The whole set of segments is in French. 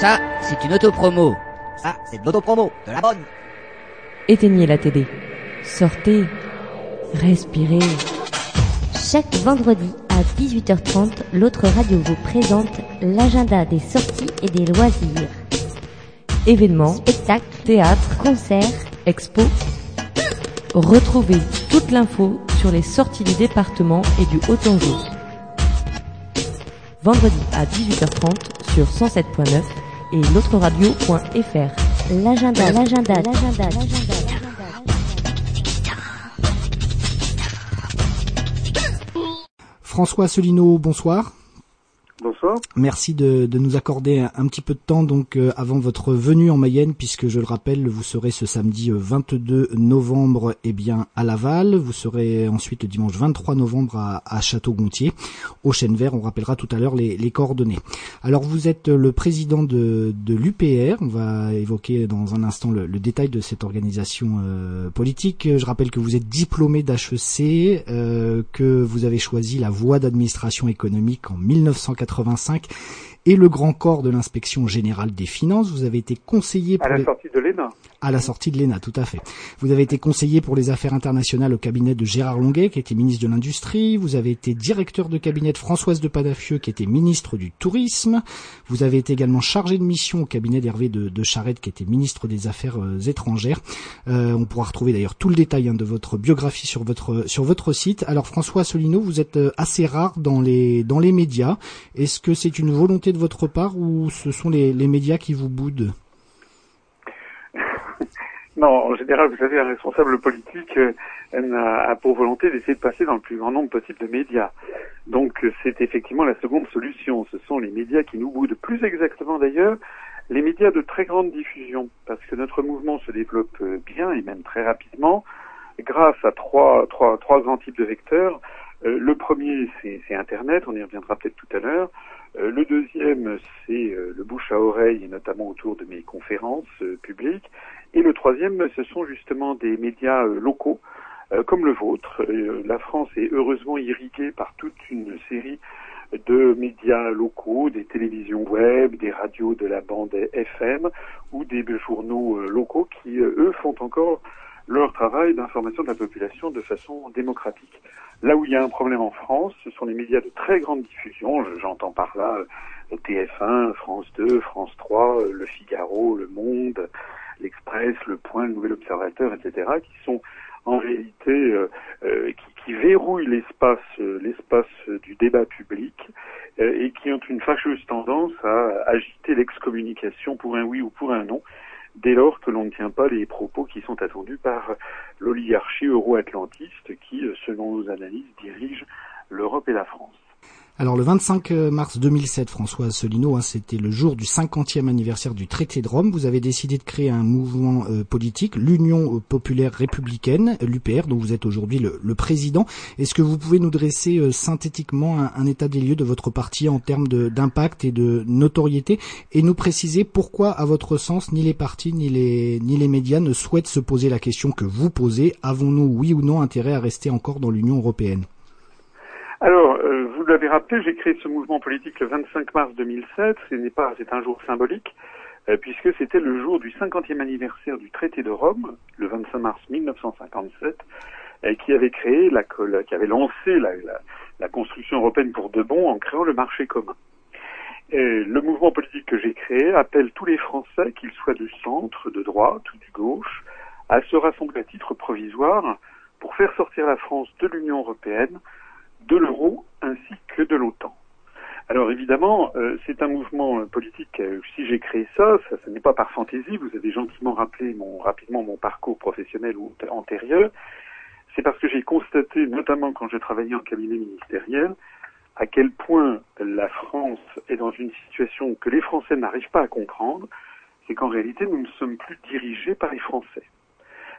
Ça, c'est une autopromo. Ça, c'est de l'autopromo, de la bonne. Éteignez la télé. Sortez. Respirez. Chaque vendredi à 18h30, l'autre radio vous présente l'agenda des sorties et des loisirs. Événements, Spectacles, théâtre, concerts, expos. Retrouvez toute l'info sur les sorties du département et du Haut-Anjou. Vendredi à 18h30 sur 107.9 et l'autre-radio.fr. l'agenda, l'agenda, l'agenda, l'agenda. François Asselineau, bonsoir. Bonsoir. Merci de, de nous accorder un, petit peu de temps donc euh, avant votre venue en Mayenne, puisque je le rappelle, vous serez ce samedi euh, 22 novembre eh bien à Laval, vous serez ensuite le dimanche 23 novembre à, à Château-Gontier, au Chêne Vert. On rappellera tout à l'heure les, les coordonnées. Alors vous êtes le président de, de l'UPR. On va évoquer dans un instant le, le détail de cette organisation euh, politique. Je rappelle que vous êtes diplômé d'HEC, euh, que vous avez choisi la voie d'administration économique en 1985 et le grand corps de l'inspection générale des finances. Vous avez été conseiller pour À la les- sortie de l'ENA. à la sortie de l'ENA, tout à fait. Vous avez été conseiller pour les affaires internationales au cabinet de Gérard Longuet, qui était ministre de l'Industrie. Vous avez été directeur de cabinet de Françoise de Padafieux, qui était ministre du Tourisme. Vous avez été également chargé de mission au cabinet d'Hervé de, de Charette, qui était ministre des Affaires euh, étrangères. Euh, on pourra retrouver d'ailleurs tout le détail hein, de votre biographie sur votre sur votre site. Alors François Asselineau, vous êtes euh, assez rare dans les dans les médias. Est-ce que c'est une volonté votre part ou ce sont les, médias qui vous boudent Non, en général, vous savez, un responsable politique euh, a pour volonté d'essayer de passer dans le plus grand nombre possible de médias. Donc euh, c'est effectivement la seconde solution. Ce sont les médias qui nous boudent. Plus exactement d'ailleurs, les médias de très grande diffusion. Parce que notre mouvement se développe euh, bien et même très rapidement grâce à trois, trois, trois grands types de vecteurs. Le premier, c'est Internet, on y reviendra peut-être tout à l'heure. Euh, le deuxième, c'est euh, le bouche à oreille, notamment autour de mes conférences euh, publiques. Et le troisième, ce sont justement des médias locaux, comme le vôtre. La France est heureusement irriguée par toute une série de médias locaux, des télévisions web, des radios de la bande FM ou des journaux locaux qui, eux, font encore leur travail d'information de la population de façon démocratique. Là où il y a un problème en France, ce sont les médias de très grande diffusion. Je- J'entends par là euh, TF1, France 2, France 3, euh, Le Figaro, Le Monde, l'Express, Le Point, Le Nouvel Observateur, etc., qui sont en réalité euh, euh, qui, qui verrouillent l'espace euh, l'espace du débat public et qui ont une fâcheuse tendance à agiter l'excommunication pour un oui ou pour un non dès lors que l'on ne tient pas les propos qui sont attendus par l'oligarchie euro-atlantiste qui, euh, selon nos analyses, dirige l'Europe et la France. Alors le 25 mars 2007, François Asselineau, hein, c'était le jour du 50e anniversaire du traité de Rome. Vous avez décidé de créer un mouvement euh, politique, l'Union populaire républicaine, l'UPR, dont vous êtes aujourd'hui le, président. Est-ce que vous pouvez nous dresser euh, synthétiquement un, état des lieux de votre parti en termes d'impact et de notoriété et nous préciser pourquoi, à votre sens, ni les partis ni les, ni les médias ne souhaitent se poser la question que vous posez avons-nous, oui ou non, intérêt à rester encore dans l'Union européenne? Alors, euh, vous l'avez rappelé, j'ai créé ce mouvement politique le 25 mars 2007. Ce n'est pas, c'est un jour symbolique euh, puisque c'était le jour du 50e anniversaire du traité de Rome, le 25 mars 1957, euh, qui avait créé, la, qui avait lancé la, la- la construction européenne pour de bon en créant le marché commun. Et le mouvement politique que j'ai créé appelle tous les Français, qu'ils soient du centre, de droite ou du gauche, à se rassembler à titre provisoire pour faire sortir la France de l'Union européenne, de l'euro ainsi que de l'OTAN. Alors évidemment, euh, c'est un mouvement euh, politique. euh, si j'ai créé ça, ça, ce n'est pas par fantaisie. Vous avez gentiment rappelé mon, rapidement mon parcours professionnel ou antérieur. C'est parce que j'ai constaté, notamment quand je travaillais en cabinet ministériel, à quel point la France est dans une situation que les Français n'arrivent pas à comprendre. C'est qu'en réalité, nous ne sommes plus dirigés par les Français.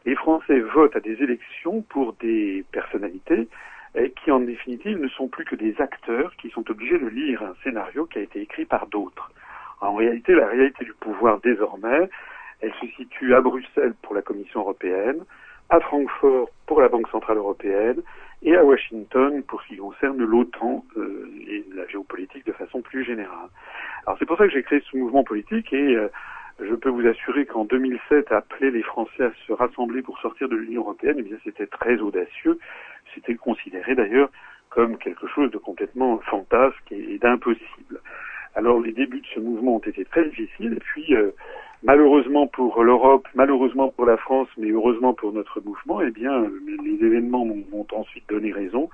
Les Français votent à des élections pour des personnalités et qui en définitive ne sont plus que des acteurs qui sont obligés de lire un scénario qui a été écrit par d'autres. En réalité, la réalité du pouvoir désormais, elle se situe à Bruxelles pour la Commission européenne, à Francfort pour la Banque centrale européenne et à Washington pour ce qui concerne l'OTAN euh, et la géopolitique de façon plus générale. Alors c'est pour ça que j'ai créé ce mouvement politique et euh, je peux vous assurer qu'en 2007, appeler les Français à se rassembler pour sortir de l'Union européenne, eh bien c'était très audacieux. C'était considéré d'ailleurs comme quelque chose de complètement fantasque et, d'impossible. Alors les débuts de ce mouvement ont été très difficiles et puis euh, malheureusement pour l'Europe, malheureusement pour la France, mais heureusement pour notre mouvement, eh bien les événements m'ont ensuite donné raison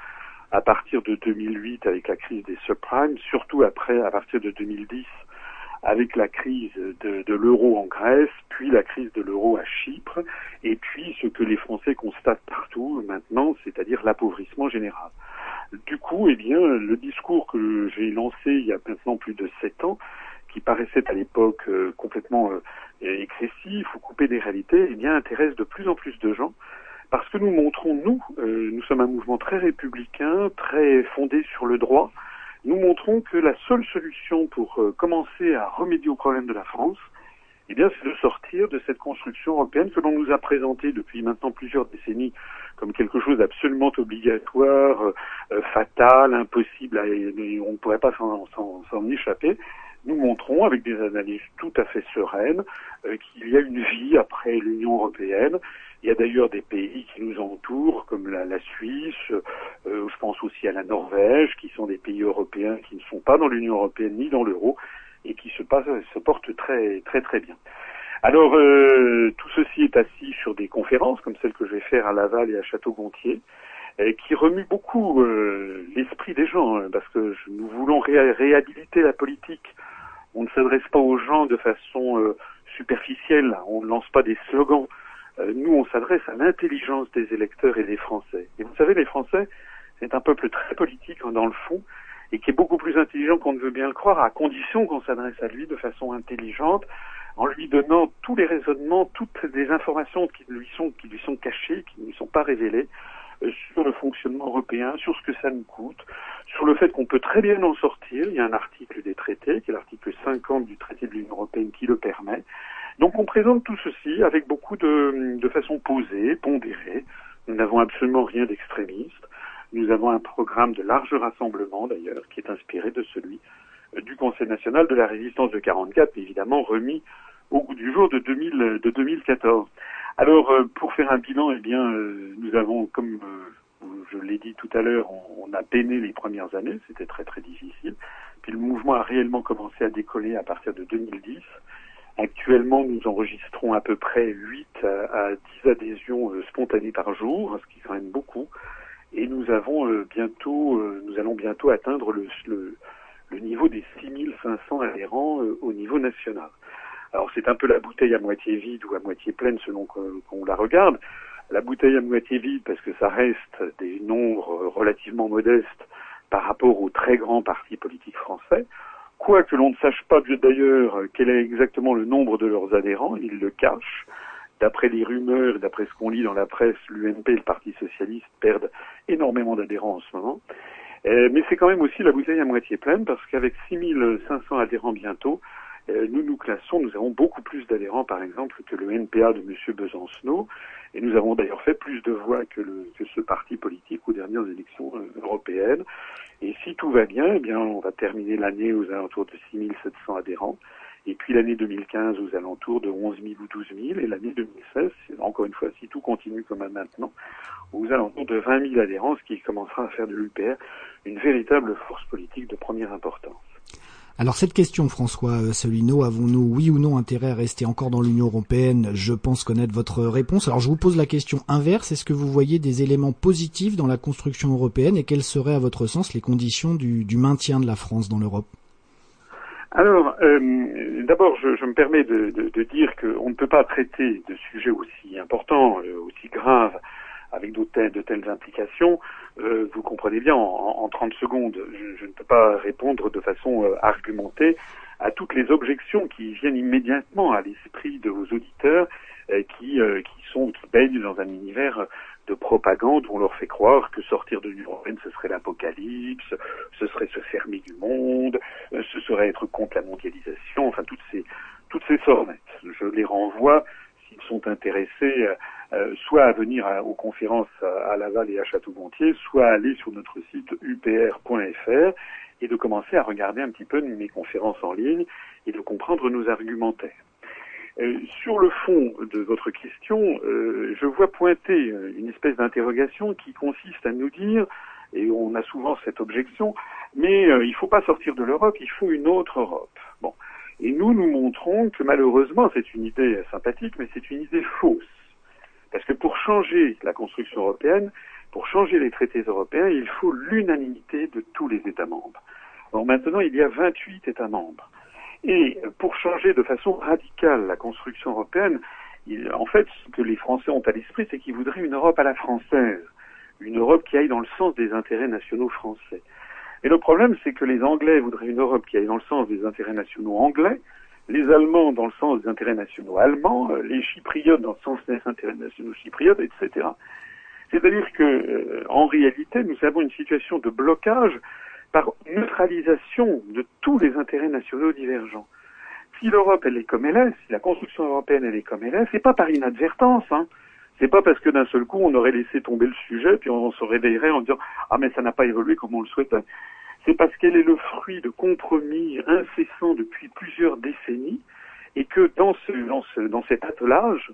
à partir de 2008 avec la crise des subprimes, surtout après à partir de 2010 avec la crise de, l'euro en Grèce, puis la crise de l'euro à Chypre, et puis ce que les Français constatent partout maintenant, c'est-à-dire l'appauvrissement général. Du coup, eh bien, le discours que j'ai lancé il y a maintenant plus de sept ans, qui paraissait à l'époque euh, complètement euh, excessif ou coupé des réalités, eh bien, intéresse de plus en plus de gens parce que nous montrons, nous, euh, nous sommes un mouvement très républicain, très fondé sur le droit, nous montrons que la seule solution pour euh, commencer à remédier aux problèmes de la France, eh bien, c'est de sortir de cette construction européenne que l'on nous a présentée depuis maintenant plusieurs décennies comme quelque chose d'absolument obligatoire, euh, fatal, impossible, on ne pourrait pas s'en échapper. Nous montrons, avec des analyses tout à fait sereines, euh, qu'il y a une vie après l'Union européenne, il y a d'ailleurs des pays qui nous entourent, comme la, Suisse, euh, je pense aussi à la Norvège, qui sont des pays européens qui ne sont pas dans l'Union européenne ni dans l'euro et qui se, passe, se portent très très très bien. Alors euh, tout ceci est assis sur des conférences comme celle que je vais faire à Laval et à Château-Gontier, euh, qui remuent beaucoup euh, l'esprit des gens, hein, parce que nous voulons réhabiliter la politique. On ne s'adresse pas aux gens de façon euh, superficielle, on ne lance pas des slogans. Euh, nous, on s'adresse à l'intelligence des électeurs et des Français. Et vous savez, les Français, c'est un peuple très politique hein, dans le fond, et qui est beaucoup plus intelligent qu'on ne veut bien le croire, à condition qu'on s'adresse à lui de façon intelligente, en lui donnant tous les raisonnements, toutes les informations qui lui sont, cachées, qui ne lui sont pas révélées, euh, sur le fonctionnement européen, sur ce que ça nous coûte, sur le fait qu'on peut très bien en sortir. Il y a un article des traités, qui est l'article 50 du traité de l'Union européenne, qui le permet. Donc on présente tout ceci avec beaucoup de, de façon posée, pondérée. Nous n'avons absolument rien d'extrémiste. Nous avons un programme de large rassemblement d'ailleurs qui est inspiré de celui euh, du Conseil national de la résistance de 44, évidemment remis au goût du jour de, 2000, de 2014. Alors euh, pour faire un bilan, eh bien euh, nous avons, comme je l'ai dit tout à l'heure, on, on, a peiné les premières années, c'était très très difficile. Puis le mouvement a réellement commencé à décoller à partir de 2010. Actuellement, nous enregistrons à peu près 8 à 10 adhésions spontanées par jour, ce qui est quand même beaucoup et nous avons euh, bientôt, euh, nous allons bientôt atteindre le, le, le niveau des 6500 adhérents euh, au niveau national. Alors c'est un peu la bouteille à moitié vide ou à moitié pleine selon qu'on la regarde. La bouteille à moitié vide parce que ça reste des nombres relativement modestes par rapport aux très grands partis politiques français. Quoi que l'on ne sache pas d'ailleurs quel est exactement le nombre de leurs adhérents, ils le cachent d'après les rumeurs, d'après ce qu'on lit dans la presse, l'UNP et le Parti socialiste perdent énormément d'adhérents en ce moment. Euh, mais c'est quand même aussi la bouteille à moitié pleine parce qu'avec 6500 adhérents bientôt, nous nous classons, nous avons beaucoup plus d'adhérents par exemple que le NPA de M. Besancenot et nous avons d'ailleurs fait plus de voix que, ce parti politique aux dernières élections euh, européennes. Et si tout va bien, eh bien on va terminer l'année aux alentours de 6700 adhérents et puis l'année 2015 aux alentours de 11 000 ou 12 000, et l'année 2016, encore une fois, si tout continue comme maintenant, aux alentours de 20 000 adhérents, ce qui commencera à faire de l'UPR une véritable force politique de première importance. Alors cette question, François Solino, avons-nous oui ou non intérêt à rester encore dans l'Union européenne? Je pense connaître votre réponse. Alors je vous pose la question inverse. Est-ce que vous voyez des éléments positifs dans la construction européenne et quelles seraient à votre sens les conditions du, maintien de la France dans l'Europe? Alors, euh, d'abord, je, je, me permets de, de, de dire qu'on ne peut pas traiter de sujets aussi importants, euh, aussi graves, avec de telles, de telles implications. Euh, vous comprenez bien, en, en 30 secondes, je, je, ne peux pas répondre de façon euh, argumentée à toutes les objections qui viennent immédiatement à l'esprit de vos auditeurs, euh, qui, qui sont qui baignent dans un univers de propagande où on leur fait croire que sortir de l'Union européenne, ce serait l'apocalypse, ce serait se fermer du monde, euh, ce serait être contre la mondialisation, enfin toutes ces toutes ces sornettes. Je les renvoie s'ils sont intéressés euh, soit à venir aux conférences à, Laval et à Château-Gontier, soit aller sur notre site upr.fr et de commencer à regarder un petit peu mes conférences en ligne et de comprendre nos argumentaires. Euh, sur le fond de votre question, euh, je vois pointer une espèce d'interrogation qui consiste à nous dire, et on a souvent cette objection, mais il ne faut pas sortir de l'Europe, il faut une autre Europe. Bon. Et nous, nous montrons que malheureusement, c'est une idée sympathique, mais c'est une idée fausse. Parce que pour changer la construction européenne, pour changer les traités européens, il faut l'unanimité de tous les États membres. Alors maintenant, il y a 28 États membres. Et pour changer de façon radicale la construction européenne, en fait, ce que les Français ont à l'esprit, c'est qu'ils voudraient une Europe à la française, une Europe qui aille dans le sens des intérêts nationaux français. Et le problème, c'est que les Anglais voudraient une Europe qui aille dans le sens des intérêts nationaux anglais, les Allemands dans le sens des intérêts nationaux allemands, euh, les Chypriotes dans le sens des intérêts nationaux chypriotes, etc. C'est-à-dire que, euh, en réalité, nous avons une situation de blocage par neutralisation de tous les intérêts nationaux divergents. Si l'Europe elle est comme elle est, si la construction européenne elle est comme elle est, c'est pas par inadvertance. Hein. C'est pas parce que d'un seul coup on aurait laissé tomber le sujet puis on se réveillerait en disant ah mais ça n'a pas évolué comme on le souhaitait c'est parce qu'elle est le fruit de compromis incessants depuis plusieurs décennies et que dans, ce, dans, ce, dans cet attelage,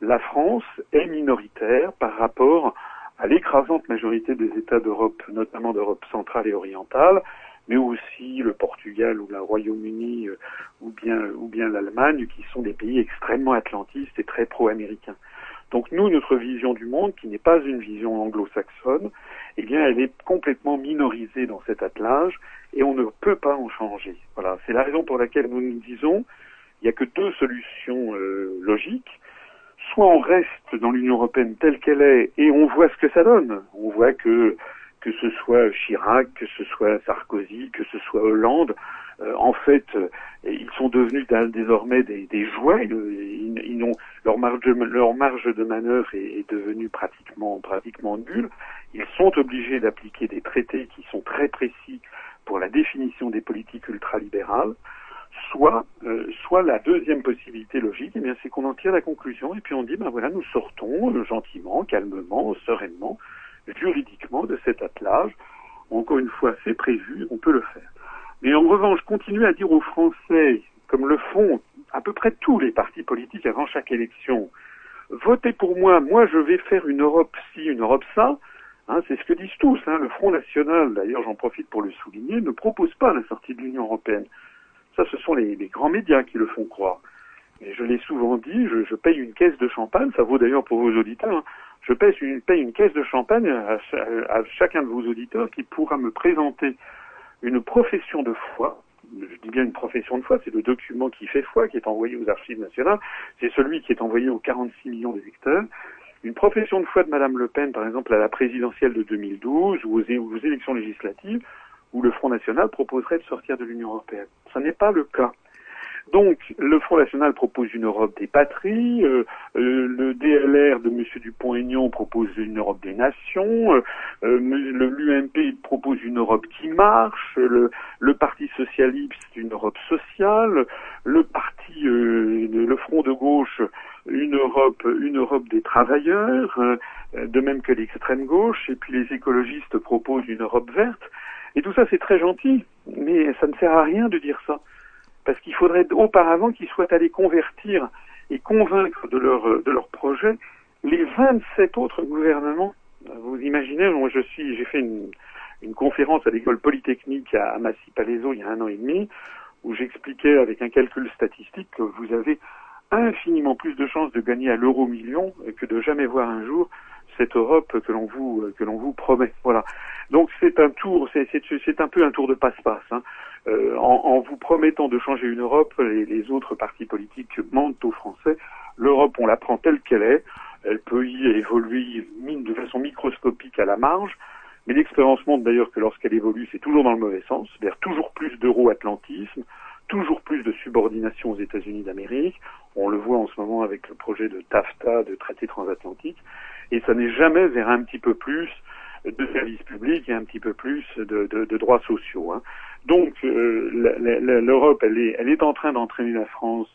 la France est minoritaire par rapport à l'écrasante majorité des États d'Europe, notamment d'Europe centrale et orientale, mais aussi le Portugal ou le Royaume-Uni euh, ou bien, ou bien l'Allemagne, qui sont des pays extrêmement atlantistes et très pro-américains. Donc nous, notre vision du monde, qui n'est pas une vision anglo-saxonne, eh bien, elle est complètement minorisée dans cet attelage et on ne peut pas en changer. Voilà, c'est la raison pour laquelle nous nous disons, il n'y a que deux solutions euh, logiques. Soit on reste dans l'Union européenne telle qu'elle est et on voit ce que ça donne. On voit que que ce soit Chirac, que ce soit Sarkozy, que ce soit Hollande, en fait, euh, ils sont devenus désormais des, jouets. Ils, ont, leur marge de, manœuvre est, devenue pratiquement pratiquement nulle. Ils sont obligés d'appliquer des traités qui sont très précis pour la définition des politiques ultralibérales. Soit, euh, soit la deuxième possibilité logique, eh bien, c'est qu'on en tire la conclusion et puis on dit, ben voilà, nous sortons gentiment, calmement, sereinement, juridiquement de cet attelage. Encore une fois, c'est prévu, on peut le faire. Mais en revanche, continuer à dire aux Français, comme le font à peu près tous les partis politiques avant chaque élection, votez pour moi, moi je vais faire une Europe ci, une Europe ça, hein, c'est ce que disent tous. Hein. Le Front National, d'ailleurs j'en profite pour le souligner, ne propose pas la sortie de l'Union Européenne. Ça, ce sont les, grands médias qui le font croire. Et je l'ai souvent dit, je, paye une caisse de champagne, ça vaut d'ailleurs pour vos auditeurs, hein. je paye une, paye une, caisse de champagne à chacun de vos auditeurs qui pourra me présenter une profession de foi, je dis bien une profession de foi, c'est le document qui fait foi, qui est envoyé aux archives nationales, c'est celui qui est envoyé aux 46 millions d'électeurs. Une profession de foi de Madame Le Pen, par exemple, à la présidentielle de 2012 ou aux, élections législatives, où le Front National proposerait de sortir de l'Union Européenne. Ce n'est pas le cas. Donc, le Front National propose une Europe des patries, euh, euh, le DLR de M. Dupont-Aignan propose une Europe des nations, euh, euh l'UMP propose une Europe qui marche, le, le, Parti socialiste une Europe sociale, le Parti, euh, le Front de gauche une Europe, une Europe des travailleurs, de même que l'extrême gauche, et puis les écologistes proposent une Europe verte. Et tout ça, c'est très gentil, mais ça ne sert à rien de dire ça parce qu'il faudrait auparavant qu'ils soient allés convertir et convaincre de leur, de leur projet les 27 autres gouvernements. Vous imaginez, moi je suis, j'ai fait une, une conférence à l'école polytechnique à, Massy-Palaiso il y a un an et demi, où j'expliquais avec un calcul statistique que vous avez infiniment plus de chances de gagner à l'euro million que de jamais voir un jour cette Europe que l'on vous que l'on vous promet. Voilà. Donc c'est un tour, c'est un peu un tour de passe-passe. Hein. Euh, en, vous promettant de changer une Europe, les, autres partis politiques mentent aux Français. L'Europe, on la prend telle qu'elle est. Elle peut y évoluer de façon microscopique à la marge. Mais l'expérience montre d'ailleurs que lorsqu'elle évolue, c'est toujours dans le mauvais sens, c'est-à-dire toujours plus d'euro-atlantisme, toujours plus de subordination aux États-Unis d'Amérique. On le voit en ce moment avec le projet de TAFTA, de traité transatlantique. Et ça n'est jamais vers un petit peu plus de services publics et un petit peu plus de, droits sociaux. Hein. Donc euh, l'Europe, elle est, en train d'entraîner la France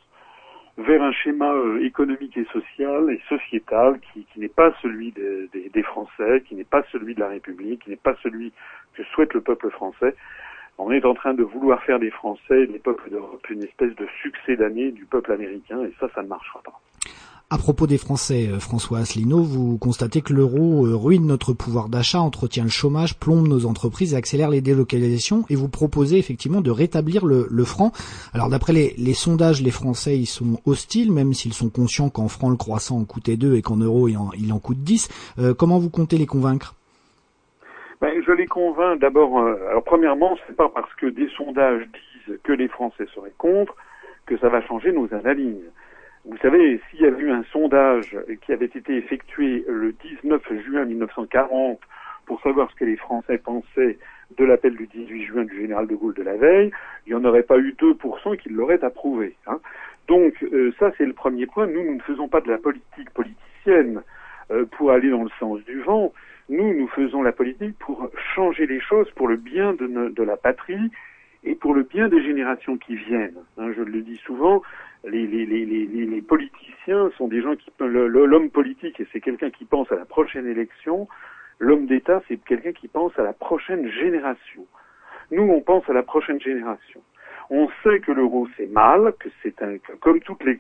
vers un schéma euh, économique et social et sociétal qui, n'est pas celui des Français, qui n'est pas celui de la République, qui n'est pas celui que souhaite le peuple français. On est en train de vouloir faire des Français, des peuples d'Europe, une espèce de succès d'année du peuple américain, et ça, ça ne marchera pas. À propos des Français, euh, François Asselineau, vous constatez que l'euro euh, ruine notre pouvoir d'achat, entretient le chômage, plombe nos entreprises et accélère les délocalisations. Et vous proposez effectivement de rétablir le, franc. Alors d'après les, sondages, les Français ils sont hostiles, même s'ils sont conscients qu'en franc le croissant en coûtait 2 et qu'en euros il en, coûte 10. Euh, comment vous comptez les convaincre? Ben, je les convainc d'abord. alors premièrement, c'est pas parce que des sondages disent que les Français seraient contre que ça va changer nos analyses. Vous savez, s'il y avait eu un sondage qui avait été effectué le 19 juin 1940 pour savoir ce que les Français pensaient de l'appel du 18 juin du général de Gaulle de la veille, il n'y en aurait pas eu 2% qui l'auraient approuvé. Hein. Donc euh, ça, c'est le premier point. Nous, nous ne faisons pas de la politique politicienne euh, pour aller dans le sens du vent. Nous, nous faisons la politique pour changer les choses pour le bien de, la patrie et pour le bien des générations qui viennent. Hein, je le dis souvent, les, politiciens sont des gens qui l'homme politique et c'est quelqu'un qui pense à la prochaine élection. L'homme d'État c'est quelqu'un qui pense à la prochaine génération. Nous on pense à la prochaine génération. On sait que l'euro c'est mal, que c'est un que comme toutes les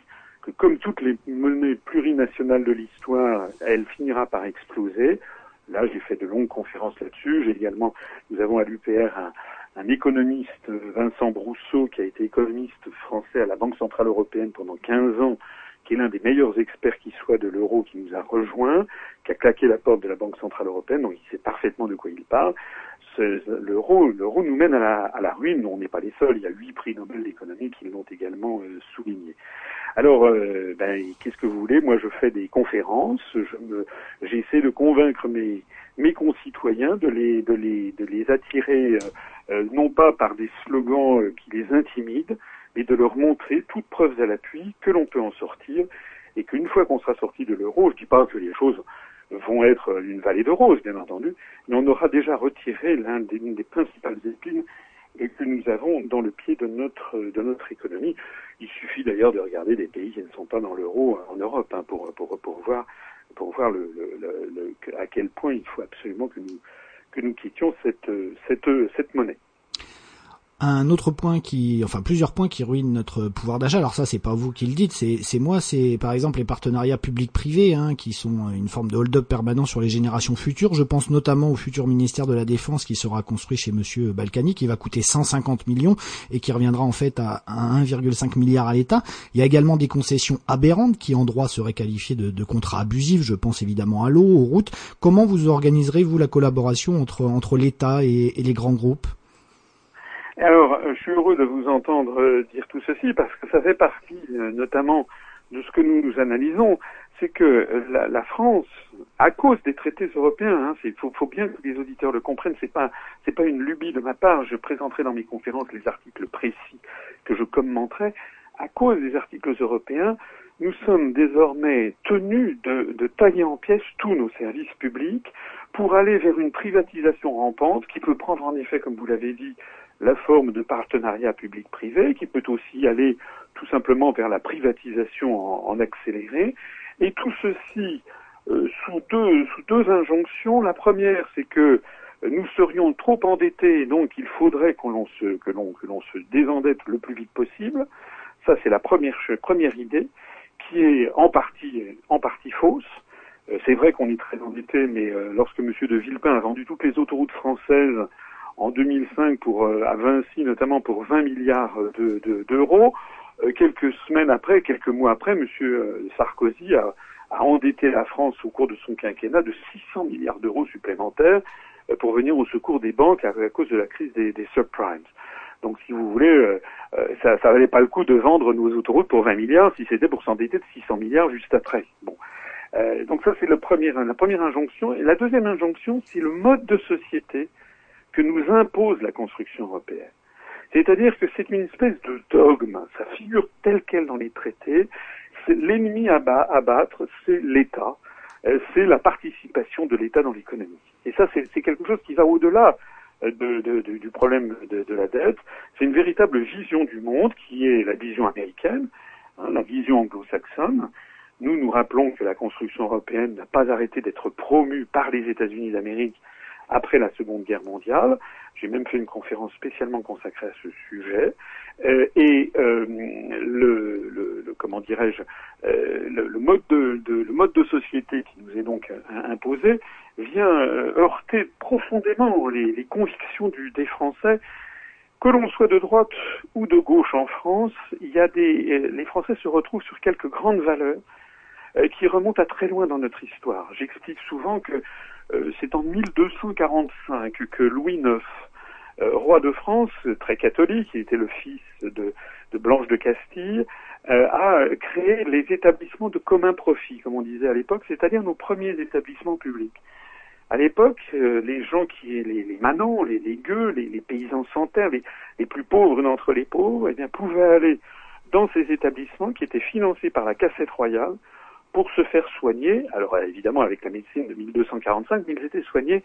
comme toutes les monnaies plurinationales de l'histoire, elle finira par exploser. Là, j'ai fait de longues conférences là-dessus. J'ai également, nous avons à l'UPR un, un économiste, Vincent Brousseau, qui a été économiste français à la Banque Centrale Européenne pendant 15 ans, qui est l'un des meilleurs experts qui soit de l'euro, qui nous a rejoint, qui a claqué la porte de la Banque Centrale Européenne, donc il sait parfaitement de quoi il parle. L'euro, l'euro nous mène à la, à la ruine. On n'est pas les seuls. Il y a huit prix Nobel d'économie qui l'ont également euh, souligné. Alors, euh, ben, qu'est-ce que vous voulez? Moi, je fais des conférences. J'essaie de convaincre mes, mes concitoyens de les, de les, de les attirer, euh, non pas par des slogans qui les intimident, mais de leur montrer toutes preuves à l'appui que l'on peut en sortir et qu'une fois qu'on sera sorti de l'euro, je dis pas que les choses vont être une vallée de roses, bien entendu, mais on aura déjà retiré l'un des, des principales épines et que nous avons dans le pied de notre de notre économie. Il suffit d'ailleurs de regarder des pays qui ne sont pas dans l'euro en Europe hein, pour, pour pour voir pour voir le, le, le, à quel point il faut absolument que nous que nous quittions cette cette cette monnaie. Un autre point qui, enfin plusieurs points qui ruinent notre pouvoir d'achat. Alors ça, c'est pas vous qui le dites, c'est moi. C'est par exemple les partenariats publics-privés hein, qui sont une forme de hold-up permanent sur les générations futures. Je pense notamment au futur ministère de la Défense qui sera construit chez Monsieur Balkany, qui va coûter 150 millions et qui reviendra en fait à, 1,5 milliard à l'État. Il y a également des concessions aberrantes qui en droit seraient qualifiées de, contrats abusifs. Je pense évidemment à l'eau, aux routes. Comment vous organiserez vous la collaboration entre entre l'État et les grands groupes? Alors, euh, je suis heureux de vous entendre euh, dire tout ceci parce que ça fait partie euh, notamment de ce que nous nous analysons, c'est que la, France, à cause des traités européens, il hein, faut, faut, bien que les auditeurs le comprennent, c'est pas c'est pas une lubie de ma part. Je présenterai dans mes conférences les articles précis que je commenterai. À cause des articles européens, nous sommes désormais tenus de, de tailler en pièces tous nos services publics pour aller vers une privatisation rampante qui peut prendre en effet, comme vous l'avez dit, la forme de partenariat public-privé, qui peut aussi aller tout simplement vers la privatisation en, accéléré, et tout ceci euh, sous, deux, sous deux injonctions. La première, c'est que nous serions trop endettés, donc il faudrait qu'on se, que l'on, que l'on se désendette le plus vite possible. Ça, c'est la première, première idée, qui est en partie, en partie fausse. Euh, c'est vrai qu'on est très endetté, mais euh, lorsque M. de Villepin a vendu toutes les autoroutes françaises en 2005 pour euh, à Vinci notamment pour 20 milliards d'euros. De, quelques semaines après, quelques mois après, M. Sarkozy a, a, endetté la France au cours de son quinquennat de 600 milliards d'euros supplémentaires pour venir au secours des banques à, cause de la crise des, des subprimes. Donc, si vous voulez, euh, ça, ça valait pas le coup de vendre nos autoroutes pour 20 milliards si c'était pour s'endetter de 600 milliards juste après. Bon, euh, donc ça c'est la première, la première injonction. Et la deuxième injonction, c'est le mode de société que nous impose la construction européenne. C'est-à-dire que c'est une espèce de dogme, ça figure tel quel dans les traités. L'ennemi à, battre, c'est l'État, euh, c'est la participation de l'État dans l'économie. Et ça, c'est quelque chose qui va au-delà euh, du problème de, la dette. C'est une véritable vision du monde qui est la vision américaine, hein, la vision anglo-saxonne. Nous, nous rappelons que la construction européenne n'a pas arrêté d'être promue par les États-Unis d'Amérique après la Seconde Guerre mondiale. J'ai même fait une conférence spécialement consacrée à ce sujet. Euh, et euh, le, le, comment dirais-je, euh, le, mode de, de, le mode de société qui nous est donc imposé vient heurter profondément les, les convictions du, des Français. Que l'on soit de droite ou de gauche en France, il y a des, les Français se retrouvent sur quelques grandes valeurs qui remontent à très loin dans notre histoire. J'explique souvent que c'est en 1245 que Louis IX euh, roi de France, très catholique, il était le fils de, Blanche de Castille, euh, a créé les établissements de commun profit, comme on disait à l'époque, c'est-à-dire nos premiers établissements publics. À l'époque, euh, les gens qui, les, les manants, les, les gueux, les, les, paysans sans terre, les, les plus pauvres d'entre les pauvres, eh bien, pouvaient aller dans ces établissements qui étaient financés par la cassette royale pour se faire soigner. Alors évidemment avec la médecine de 1245, mais ils étaient soignés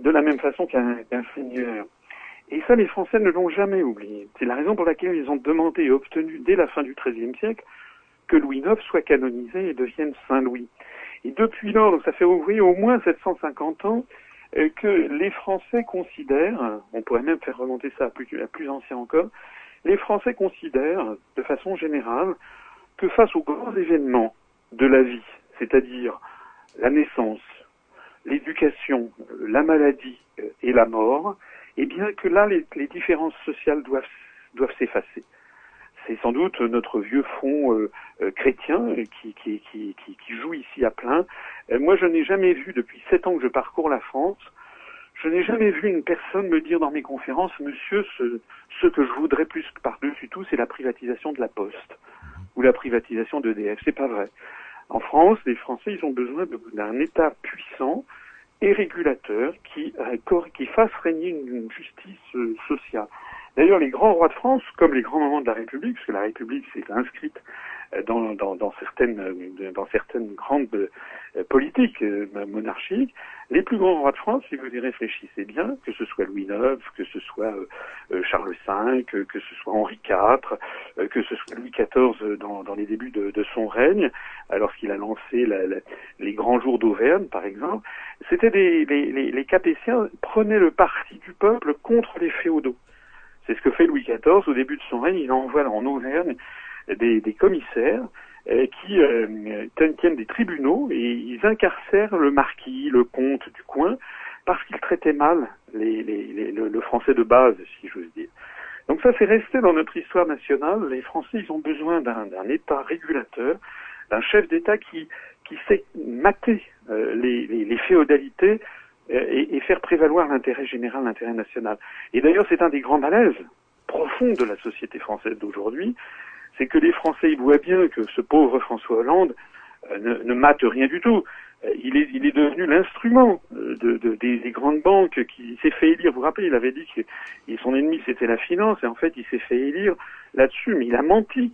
de la même façon qu'un seigneur. Et ça, les Français ne l'ont jamais oublié. C'est la raison pour laquelle ils ont demandé et obtenu dès la fin du XIIIe siècle que Louis IX soit canonisé et devienne Saint Louis. Et depuis lors, donc ça fait ouvrir au moins 750 ans, euh, que les Français considèrent, on pourrait même faire remonter ça à plus, à plus ancien encore, les Français considèrent, de façon générale, que face aux grands événements de la vie, c'est-à-dire la naissance, l'éducation, la maladie euh, et la mort, eh bien que là, les, différences sociales doivent, doivent s'effacer. C'est sans doute notre vieux fond euh, euh, chrétien qui, qui, qui, joue ici à plein. Euh, moi, je n'ai jamais vu, depuis sept ans que je parcours la France, je n'ai jamais vu une personne me dire dans mes conférences, monsieur, ce, ce que je voudrais plus par-dessus tout, c'est la privatisation de la Poste ou la privatisation d'EDF. C'est pas vrai. En France, les Français, ils ont besoin d'un État puissant et régulateur qui, euh, qui fasse régner une, justice euh, sociale. D'ailleurs, les grands rois de France, comme les grands moments de la République, parce que la République s'est inscrite dans, dans, dans, certaines, dans certaines grandes politiques monarchiques, les plus grands rois de France, si vous y réfléchissez bien, que ce soit Louis IX, que ce soit Charles V, que, ce soit Henri IV, que ce soit Louis XIV dans, dans les débuts de, de son règne, lorsqu'il a lancé la, les grands jours d'Auvergne, par exemple, c'était des, les, les, les Capétiens prenaient le parti du peuple contre les féodaux. C'est ce que fait Louis XIV au début de son règne. Il envoie en Auvergne des, des commissaires euh, qui euh, tiennent des tribunaux et ils incarcèrent le marquis, le comte du coin, parce qu'ils traitaient mal les, les, le, le, français de base, si j'ose dire. Donc ça, c'est resté dans notre histoire nationale. Les Français, ils ont besoin d'un État régulateur, d'un chef d'État qui, qui sait mater euh, les, les, les, féodalités euh, et, et, faire prévaloir l'intérêt général, l'intérêt national. Et d'ailleurs, c'est un des grands malaises profonds de la société française d'aujourd'hui, c'est que les Français ils voient bien que ce pauvre François Hollande euh, ne, mate rien du tout. Il est, il est devenu l'instrument de, des, des, grandes banques qui s'est fait élire. Vous vous rappelez, il avait dit que son ennemi c'était la finance et en fait il s'est fait élire là-dessus, mais il a menti.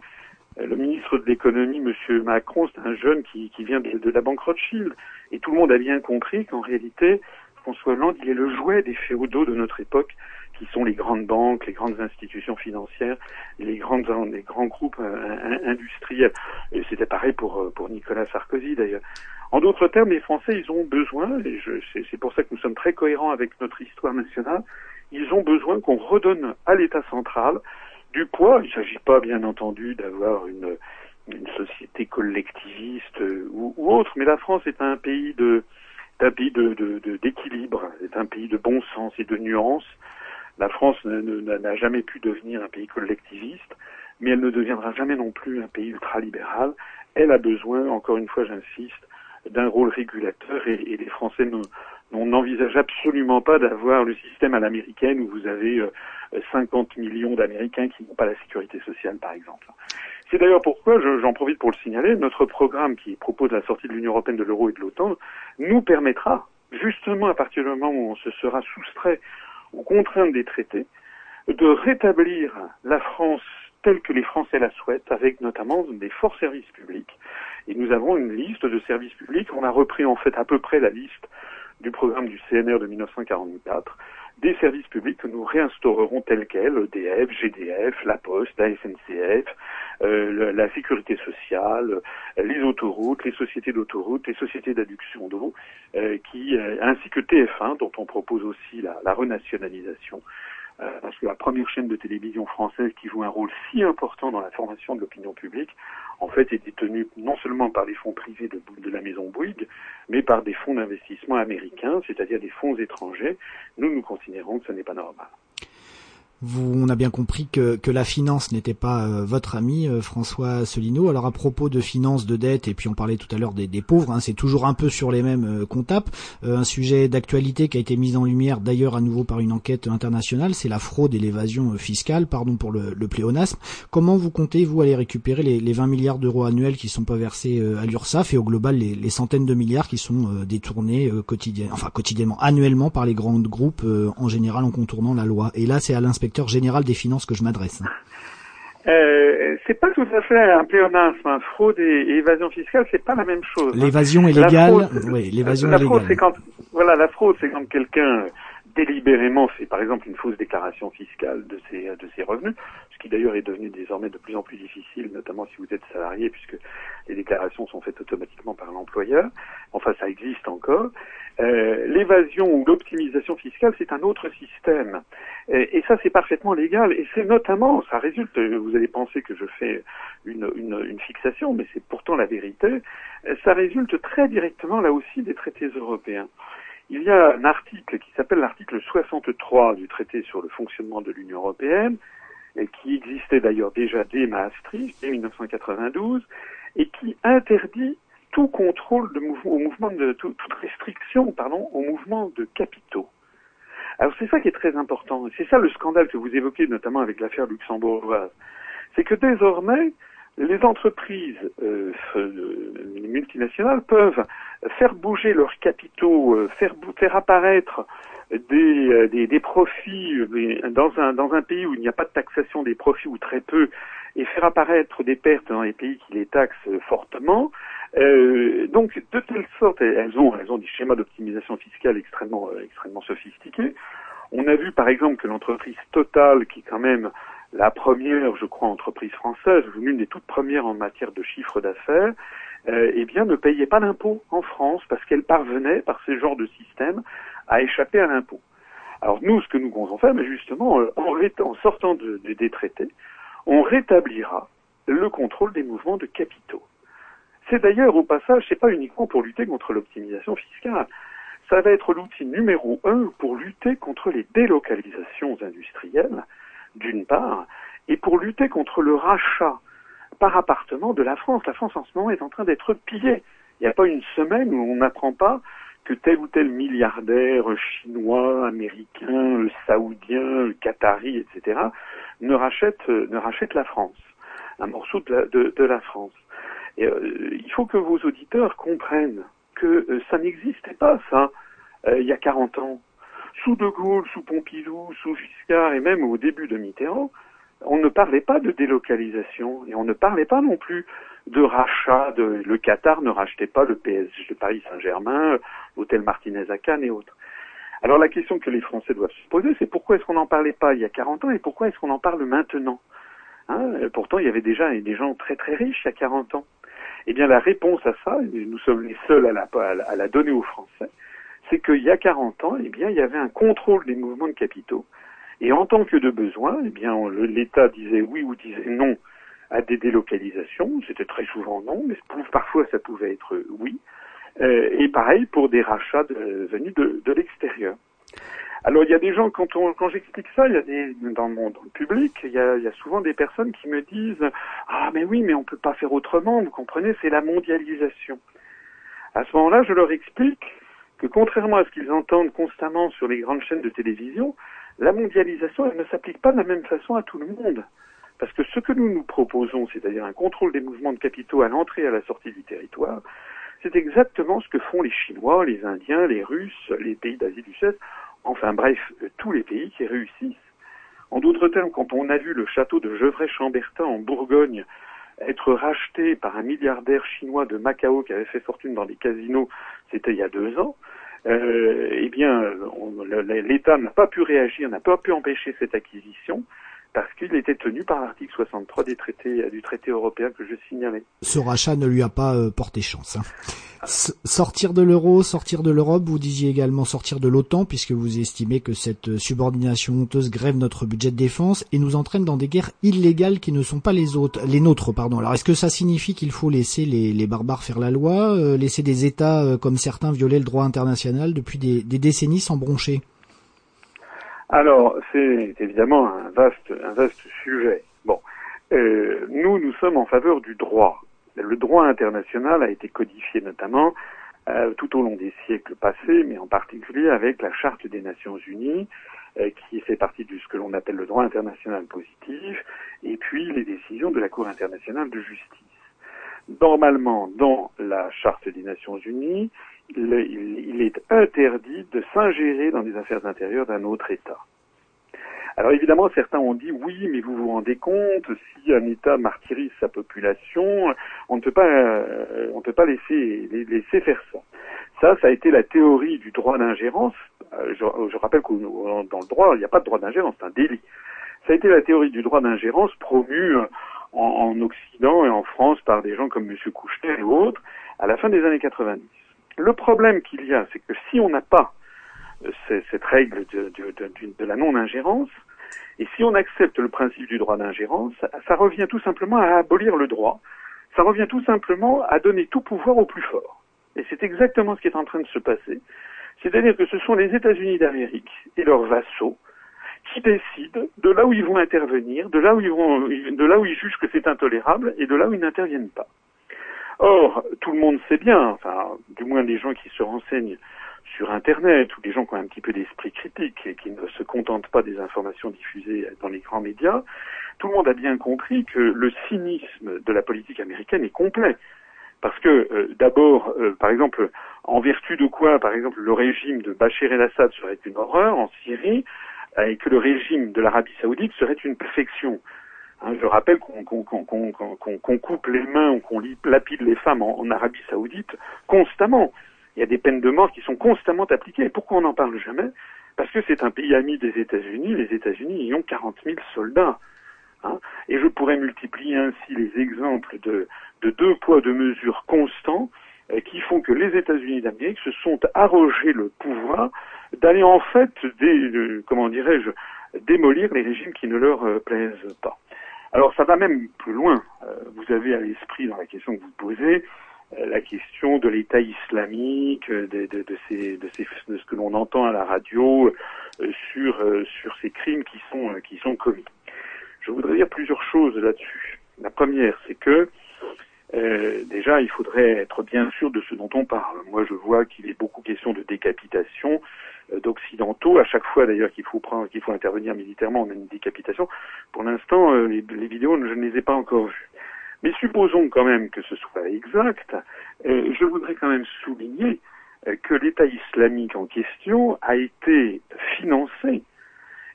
Euh, le ministre de l'économie, Monsieur Macron, c'est un jeune qui, qui vient de, de, la banque Rothschild. Et tout le monde a bien compris qu'en réalité, François Hollande, il est le jouet des féodaux de notre époque, qui sont les grandes banques, les grandes institutions financières, les, grandes, les grands groupes euh, industriels. Et c'était pareil pour, euh, pour Nicolas Sarkozy d'ailleurs. En d'autres termes, les Français, ils ont besoin, et c'est pour ça que nous sommes très cohérents avec notre histoire nationale, ils ont besoin qu'on redonne à l'État central du poids. Il ne s'agit pas, bien entendu, d'avoir une, une, société collectiviste euh, ou, ou, autre, mais la France est un pays de pays de, d'équilibre, de, est un pays de bon sens et de nuance. La France n'a jamais pu devenir un pays collectiviste, mais elle ne deviendra jamais non plus un pays ultralibéral. Elle a besoin, encore une fois j'insiste, d'un rôle régulateur et, les Français n'envisagent absolument pas d'avoir le système à l'américaine où vous avez 50 euh, millions d'Américains qui n'ont pas la sécurité sociale, par exemple. C'est d'ailleurs pourquoi, j'en profite pour le signaler, notre programme qui propose la sortie de l'Union européenne, de l'euro et de l'OTAN nous permettra, justement à partir du moment où on se sera soustrait aux contraintes des traités, de rétablir la France telle que les Français la souhaitent, avec notamment des forts services publics. Et nous avons une liste de services publics. On a repris en fait à peu près la liste du programme du CNR de 1944 des services publics que nous réinstaurerons tels quels, EDF, GDF, La Poste, la SNCF, euh, la sécurité sociale, les autoroutes, les sociétés d'autoroutes, les sociétés d'adduction d'eau, euh, qui, euh, ainsi que TF1, dont on propose aussi la, la renationalisation. Euh, parce que la première chaîne de télévision française qui joue un rôle si important dans la formation de l'opinion publique, en fait, est détenue non seulement par les fonds privés de, de la maison Bouygues, mais par des fonds d'investissement américains, c'est-à-dire des fonds étrangers. Nous, nous considérons que ce n'est pas normal. Vous, on a bien compris que, que la finance n'était pas euh, votre ami, euh, François Asselineau. Alors à propos de finance, de dette, et puis on parlait tout à l'heure des, des, pauvres, hein, c'est toujours un peu sur les mêmes euh, qu'on tape. un sujet d'actualité qui a été mis en lumière d'ailleurs à nouveau par une enquête internationale, c'est la fraude et l'évasion fiscale, pardon pour le, le, pléonasme. Comment vous comptez, vous, aller récupérer les, les 20 milliards d'euros annuels qui sont pas versés à l'URSSAF et au global les, les, centaines de milliards qui sont détournés quotidiennement, enfin quotidiennement, annuellement par les grands groupes, en général en contournant la loi Et là, c'est à l'inspecteur général des finances que je m'adresse. Euh, c'est pas tout à fait un pléonasme. Hein. Fraude et, évasion fiscale, c'est pas la même chose. Hein. L'évasion est légale. oui, l'évasion la est fraude, c'est quand, voilà, la fraude, c'est quand quelqu'un délibérément fait, par exemple, une fausse déclaration fiscale de ses de ses revenus, ce qui d'ailleurs est devenu désormais de plus en plus difficile, notamment si vous êtes salarié, puisque les déclarations sont faites automatiquement par l'employeur. Enfin, ça existe encore. Euh, l'évasion ou l'optimisation fiscale, c'est un autre système. Et, et ça, c'est parfaitement légal. Et c'est notamment, ça résulte, vous allez penser que je fais une, une, une fixation, mais c'est pourtant la vérité, ça résulte très directement, là aussi, des traités européens. Il y a un article qui s'appelle l'article 63 du traité sur le fonctionnement de l'Union européenne, qui existait d'ailleurs déjà dès Maastricht, dès 1992, et qui interdit tout contrôle au mouvement de tout, toute restriction, pardon, au mouvement de capitaux. Alors c'est ça qui est très important. C'est ça le scandale que vous évoquez notamment avec l'affaire luxembourgeoise. C'est que désormais, les entreprises euh, les multinationales peuvent faire bouger leurs capitaux, euh, faire, faire apparaître des, euh, des, des, profits dans un, dans un pays où il n'y a pas de taxation des profits ou très peu, et faire apparaître des pertes dans les pays qui les taxent fortement, euh, donc, de telle sorte, elles ont, elles ont des schémas d'optimisation fiscale extrêmement, euh, extrêmement sophistiqués. On a vu, par exemple, que l'entreprise Total, qui quand même la première, je crois, entreprise française, l'une des toutes premières en matière de chiffre d'affaires, euh, eh bien, ne payait pas d'impôt en France parce qu'elle parvenait, par ce genre de système, à échapper à l'impôt. Alors nous, ce que nous comptons faire, mais justement, euh, en, sortant de, de, des traités, on rétablira le contrôle des mouvements de capitaux. C'est d'ailleurs au passage, c'est pas uniquement pour lutter contre l'optimisation fiscale. Ça va être l'outil numéro un pour lutter contre les délocalisations industrielles, d'une part, et pour lutter contre le rachat par appartement de la France. La France en ce moment est en train d'être pillée. Il n'y a pas une semaine où on n'apprend pas que tel ou tel milliardaire chinois, américain, saoudien, qatari, etc., ne rachète, ne rachète la France, un morceau de la, de, de la France. Et, euh, il faut que vos auditeurs comprennent que euh, ça n'existait pas, ça, euh, il y a 40 ans. Sous De Gaulle, sous Pompidou, sous Giscard et même au début de Mitterrand, on ne parlait pas de délocalisation et on ne parlait pas non plus de rachat. De, le Qatar ne rachetait pas le PSG de Paris Saint-Germain, l'hôtel Martinez à Cannes et autres. Alors la question que les Français doivent se poser, c'est pourquoi est-ce qu'on n'en parlait pas il y a 40 ans et pourquoi est-ce qu'on en parle maintenant hein? Pourtant, il y avait déjà des gens très très riches il y a 40 ans. Eh bien, la réponse à ça, nous sommes les seuls à la, à la donner aux Français, c'est qu'il y a 40 ans, eh bien, il y avait un contrôle des mouvements de capitaux. Et en tant que de besoin, eh bien, l'État disait oui ou disait non à des délocalisations. C'était très souvent non, mais parfois ça pouvait être oui. Euh, et pareil pour des rachats venus de, de l'extérieur. Alors il y a des gens quand on quand j'explique ça, il y a des dans le monde public, il y, a, il y a souvent des personnes qui me disent ah mais oui mais on peut pas faire autrement, vous comprenez, c'est la mondialisation. À ce moment-là, je leur explique que contrairement à ce qu'ils entendent constamment sur les grandes chaînes de télévision, la mondialisation elle ne s'applique pas de la même façon à tout le monde. Parce que ce que nous nous proposons, c'est-à-dire un contrôle des mouvements de capitaux à l'entrée et à la sortie du territoire, c'est exactement ce que font les Chinois, les Indiens, les Russes, les pays d'Asie du Sud enfin bref, euh, tous les pays qui réussissent. En d'autres termes, quand on a vu le château de Gevrey-Chambertin en Bourgogne être racheté par un milliardaire chinois de Macao qui avait fait fortune dans les casinos, c'était il y a deux ans, euh, eh bien, l'État n'a pas pu réagir, n'a pas pu empêcher cette acquisition parce qu'il était tenu par l'article 63 des traités, du traité européen que je signalais. Ce rachat ne lui a pas euh, porté chance. Hein. sortir de l'euro, sortir de l'Europe, vous disiez également sortir de l'OTAN, puisque vous estimez que cette euh, subordination honteuse grève notre budget de défense et nous entraîne dans des guerres illégales qui ne sont pas les nôtres, pardon. Alors est-ce que ça signifie qu'il faut laisser les, barbares faire la loi, euh, laisser des États comme certains violer le droit international depuis des décennies sans broncher? Alors, c'est évidemment un vaste, un vaste sujet. Bon, euh, nous, nous sommes en faveur du droit. Le droit international a été codifié notamment euh, tout au long des siècles passés, mais en particulier avec la Charte des Nations Unies, euh, qui fait partie de ce que l'on appelle le droit international positif, et puis les décisions de la Cour internationale de justice. Normalement, dans la Charte des Nations Unies, il, est interdit de s'ingérer dans les affaires intérieures d'un autre État. Alors évidemment, certains ont dit oui, mais vous vous rendez compte, si un État martyrise sa population, on ne peut pas, euh, on ne peut pas laisser, laisser faire ça. Ça, ça a été la théorie du droit d'ingérence. Euh, je, je, rappelle que dans le droit, il n'y a pas de droit d'ingérence, c'est un délit. Ça a été la théorie du droit d'ingérence promue en, en, Occident et en France par des gens comme M. Kouchner et autres à la fin des années 90. Le problème qu'il y a, c'est que si on n'a pas euh, cette règle de, de, de, la non-ingérence, et si on accepte le principe du droit d'ingérence, ça revient tout simplement à abolir le droit, ça revient tout simplement à donner tout pouvoir au plus fort. Et c'est exactement ce qui est en train de se passer. C'est-à-dire que ce sont les États-Unis d'Amérique et leurs vassaux qui décident de là où ils vont intervenir, de là où ils vont, de là où ils jugent que c'est intolérable et de là où ils n'interviennent pas. Or, tout le monde sait bien, enfin, du moins les gens qui se renseignent sur Internet ou des gens qui ont un petit peu d'esprit critique et qui ne se contentent pas des informations diffusées dans les grands médias, tout le monde a bien compris que le cynisme de la politique américaine est complet. Parce que euh, d'abord, euh, par exemple, en vertu de quoi, par exemple, le régime de Bachar el-Assad serait une horreur en Syrie, et que le régime de l'Arabie saoudite serait une perfection. Hein, je rappelle qu'on coupe les mains ou qu'on lapide les femmes en, Arabie saoudite constamment. Il y a des peines de mort qui sont constamment appliquées. Et pourquoi on n'en parle jamais? Parce que c'est un pays ami des États-Unis. Les États-Unis y ont 40 000 soldats. Hein. et je pourrais multiplier ainsi les exemples de, deux poids, deux mesures constants euh, qui font que les États-Unis d'Amérique se sont arrogés le pouvoir d'aller en fait, des, comment dirais-je, démolir les régimes qui ne leur euh, plaisent pas. Alors ça va même plus loin. Euh, vous avez à l'esprit dans la question que vous posez euh, la question de l'État islamique, euh, de, de, de, ces, de, ces, de ce que l'on entend à la radio sur, sur ces crimes qui sont, qui sont commis. Je voudrais dire plusieurs choses là-dessus. La première, c'est que euh, déjà, il faudrait être bien sûr de ce dont on parle. Moi, je vois qu'il est beaucoup question de décapitation euh, d'occidentaux. À chaque fois, d'ailleurs, qu'il faut prendre, qu'il faut intervenir militairement, on a une décapitation. Pour l'instant, euh, les, vidéos, je ne les ai pas encore vues. Mais supposons quand même que ce soit exact. je voudrais quand même souligner que l'État islamique en question a été financé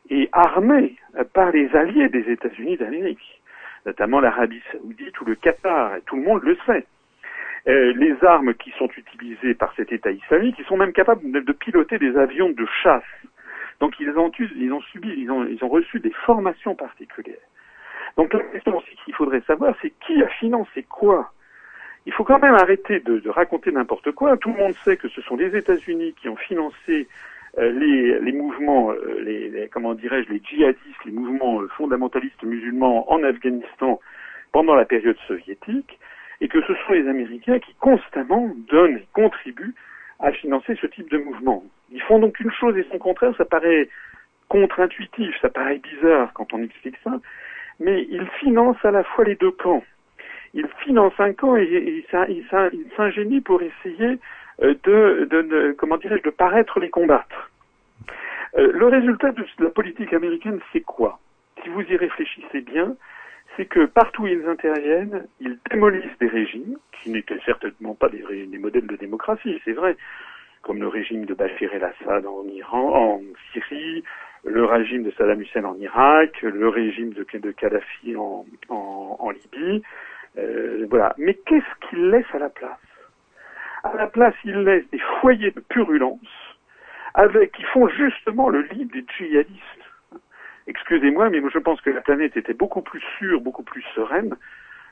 et armé par les alliés des États-Unis d'Amérique notamment l'Arabie saoudite ou le Qatar, et tout le monde le sait. Euh, les armes qui sont utilisées par cet État islamique, ils sont même capables de, piloter des avions de chasse. Donc ils ont, subi, ils ont, reçu des formations particulières. Donc la question aussi qu'il faudrait savoir, c'est qui a financé quoi? Il faut quand même arrêter de, raconter n'importe quoi. Tout le monde sait que ce sont les États-Unis qui ont financé les, les, mouvements, euh, les, comment dirais-je, les djihadistes, les mouvements euh, fondamentalistes musulmans en Afghanistan pendant la période soviétique, et que ce sont les Américains qui constamment donnent et contribuent à financer ce type de mouvement. Ils font donc une chose et son contraire, ça paraît contre-intuitif, ça paraît bizarre quand on explique ça, mais ils financent à la fois les deux camps. Ils financent un camp et, et, ils s'ingénient pour essayer euh, de, de, comment dirais-je, de paraître les combattre. Euh, le résultat de la politique américaine, c'est quoi? Si vous y réfléchissez bien, c'est que partout où ils interviennent, ils démolissent des régimes, qui n'étaient certainement pas des, modèles de démocratie, c'est vrai, comme le régime de Bachar el-Assad en Iran, en Syrie, le régime de Saddam Hussein en Irak, le régime de, de Kadhafi en Libye, euh, voilà. Mais qu'est-ce qu'ils laissent à la place? À la place, ils laissent des foyers de purulence avec, qui font justement le lit des djihadistes. Excusez-moi, mais je pense que la planète était beaucoup plus sûre, beaucoup plus sereine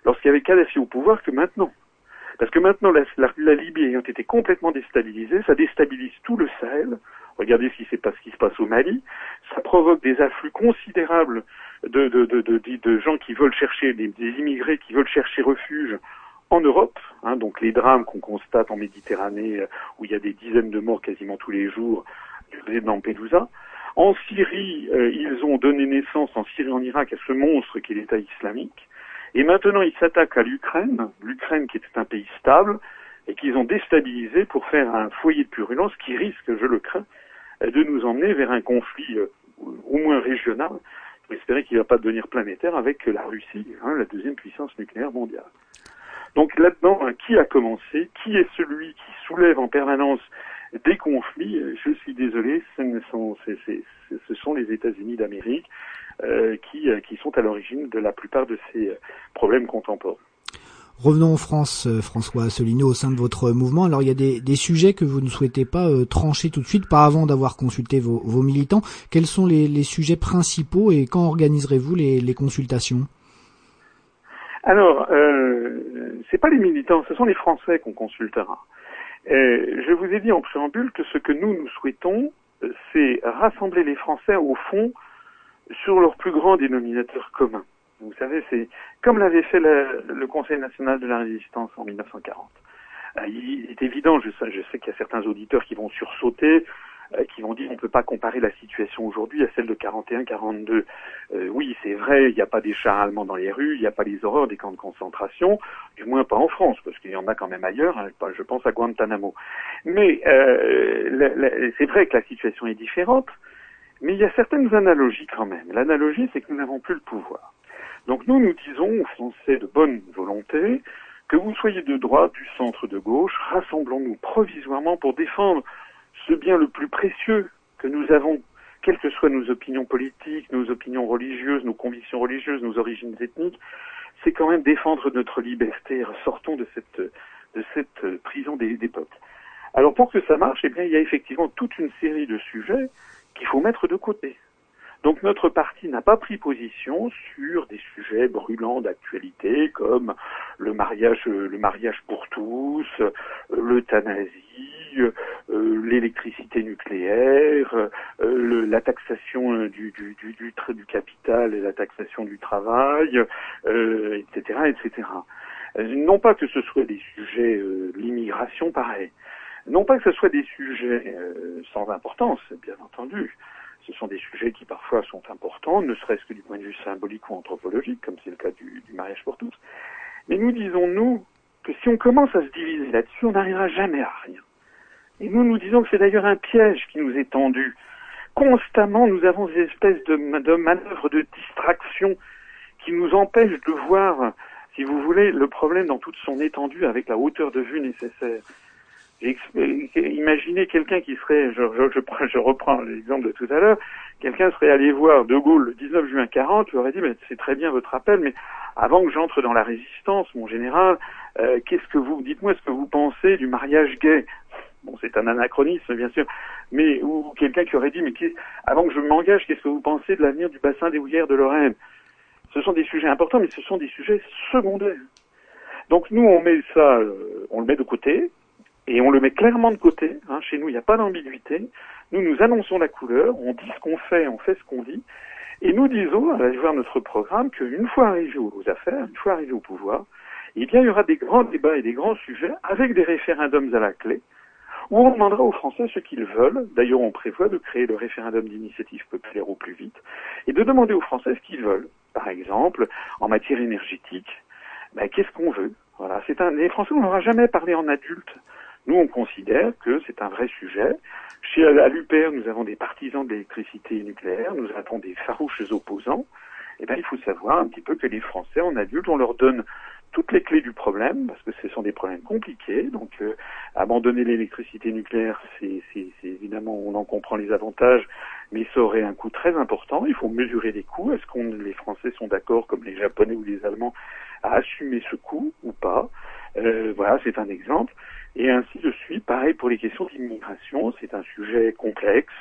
lorsqu'il y avait Kadhafi au pouvoir que maintenant. Parce que maintenant, la, Libye ayant été complètement déstabilisée, ça déstabilise tout le Sahel. Regardez ce qui, pas, ce qui se passe au Mali. Ça provoque des afflux considérables de, gens qui veulent chercher, des, immigrés qui veulent chercher refuge en Europe. Hein, donc les drames qu'on constate en Méditerranée, euh, où il y a des dizaines de morts quasiment tous les jours, du Lampedusa. En Syrie, euh, ils ont donné naissance en Syrie et en Irak à ce monstre qui est l'État islamique. Et maintenant, ils s'attaquent à l'Ukraine, l'Ukraine qui était un pays stable, et qu'ils ont déstabilisé pour faire un foyer de purulence qui risque, je le crains, de nous emmener vers un conflit euh, au moins régional. Espérer qu'il ne va pas devenir planétaire avec la Russie, hein, la deuxième puissance nucléaire mondiale. Donc là-dedans, hein, qui a commencé? Qui est celui qui soulève en permanence des conflits? Je suis désolé, ce sont, ce sont les États-Unis d'Amérique. Euh, qui, euh, qui sont à l'origine de la plupart de ces euh, problèmes contemporains. Revenons en France, François Asselineau, au sein de votre mouvement. Alors, il y a des, des sujets que vous ne souhaitez pas trancher tout de suite, pas avant d'avoir consulté vos, vos, militants. Quels sont les, les, sujets principaux et quand organiserez-vous les, les, consultations? Alors, euh, c'est pas les militants, ce sont les Français qu'on consultera. je vous ai dit en préambule que ce que nous nous souhaitons, c'est rassembler les Français au fond sur leur plus grand dénominateur commun. Vous savez, c'est comme l'avait fait le, Conseil national de la résistance en 1940. Euh, il est évident, je sais, je sais qu'il y a certains auditeurs qui vont sursauter, qui vont dire on ne peut pas comparer la situation aujourd'hui à celle de 41-42. Euh, oui, c'est vrai, il n'y a pas des chars allemands dans les rues, il n'y a pas les horreurs des camps de concentration, du moins pas en France, parce qu'il y en a quand même ailleurs, hein, je pense à Guantanamo. Mais c'est vrai que la situation est différente, mais il y a certaines analogies quand même. L'analogie, c'est que nous n'avons plus le pouvoir. Donc nous, nous disons aux Français de bonne volonté, que vous soyez de droite, du centre, de gauche, rassemblons-nous provisoirement pour défendre ce bien le plus précieux que nous avons, quelles que soient nos opinions politiques, nos opinions religieuses, nos convictions religieuses, nos origines ethniques, c'est quand même défendre notre liberté. Sortons de cette, de cette prison des, des peuples. Alors pour que ça marche, eh bien, il y a effectivement toute une série de sujets qu'il faut mettre de côté. Donc notre parti n'a pas pris position sur des sujets brûlants d'actualité comme le mariage, le mariage pour tous, l'euthanasie, l'électricité nucléaire, euh, la taxation du, du, capital et la taxation du travail, euh, etc., etc. Non pas que ce soit des sujets, l'immigration, pareil. Non pas que ce soit des sujets euh, sans importance, bien entendu. Ce sont des sujets qui parfois sont importants, ne serait-ce que du point de vue symbolique ou anthropologique, comme c'est le cas du, du, mariage pour tous. Mais nous disons, nous, que si on commence à se diviser là-dessus, on n'arrivera jamais à rien. Et nous, nous disons que c'est d'ailleurs un piège qui nous est tendu. Constamment, nous avons des espèces de, manœuvres de distraction qui nous empêchent de voir, si vous voulez, le problème dans toute son étendue avec la hauteur de vue nécessaire. Imaginez quelqu'un qui serait, je, je, je reprends l'exemple de tout à l'heure, quelqu'un serait allé voir De Gaulle le 19 juin 40, lui aurait dit, mais c'est très bien votre appel, mais avant que j'entre dans la résistance, mon général, euh, qu'est-ce que vous, dites-moi ce que vous pensez du mariage gay Bon, c'est un anachronisme, bien sûr, mais ou quelqu'un qui aurait dit, mais avant que je m'engage, qu'est-ce que vous pensez de l'avenir du bassin des houillères de Lorraine? Ce sont des sujets importants, mais ce sont des sujets secondaires. Donc nous, on met ça, euh, on le met de côté, et on le met clairement de côté. Hein. Chez nous, il n'y a pas d'ambiguïté. Nous, nous annonçons la couleur, on dit ce qu'on fait, on fait ce qu'on dit. Et nous disons, à voir notre programme, qu'une fois arrivé aux affaires, une fois arrivé au pouvoir, eh bien, il y aura des grands débats et des grands sujets avec des référendums à la clé, où on demandera aux Français ce qu'ils veulent. D'ailleurs, on prévoit de créer le référendum d'initiative populaire au plus vite, et de demander aux Français ce qu'ils veulent. Par exemple, en matière énergétique, ben, qu'est-ce qu'on veut? Voilà, c'est un. Les Français, on n'aura jamais parlé en adulte nous, on considère que c'est un vrai sujet. Chez à l'UPR, nous avons des partisans de l'électricité nucléaire, nous avons des farouches opposants. Eh bien, il faut savoir un petit peu que les Français, en adultes, on leur donne toutes les clés du problème, parce que ce sont des problèmes compliqués. Donc, euh, abandonner l'électricité nucléaire, c'est évidemment, on en comprend les avantages, mais ça aurait un coût très important. Il faut mesurer les coûts. Est-ce que les Français sont d'accord, comme les Japonais ou les Allemands, à assumer ce coût ou pas? Euh, voilà, c'est un exemple. Et ainsi de suite. Pareil pour les questions d'immigration. C'est un sujet complexe.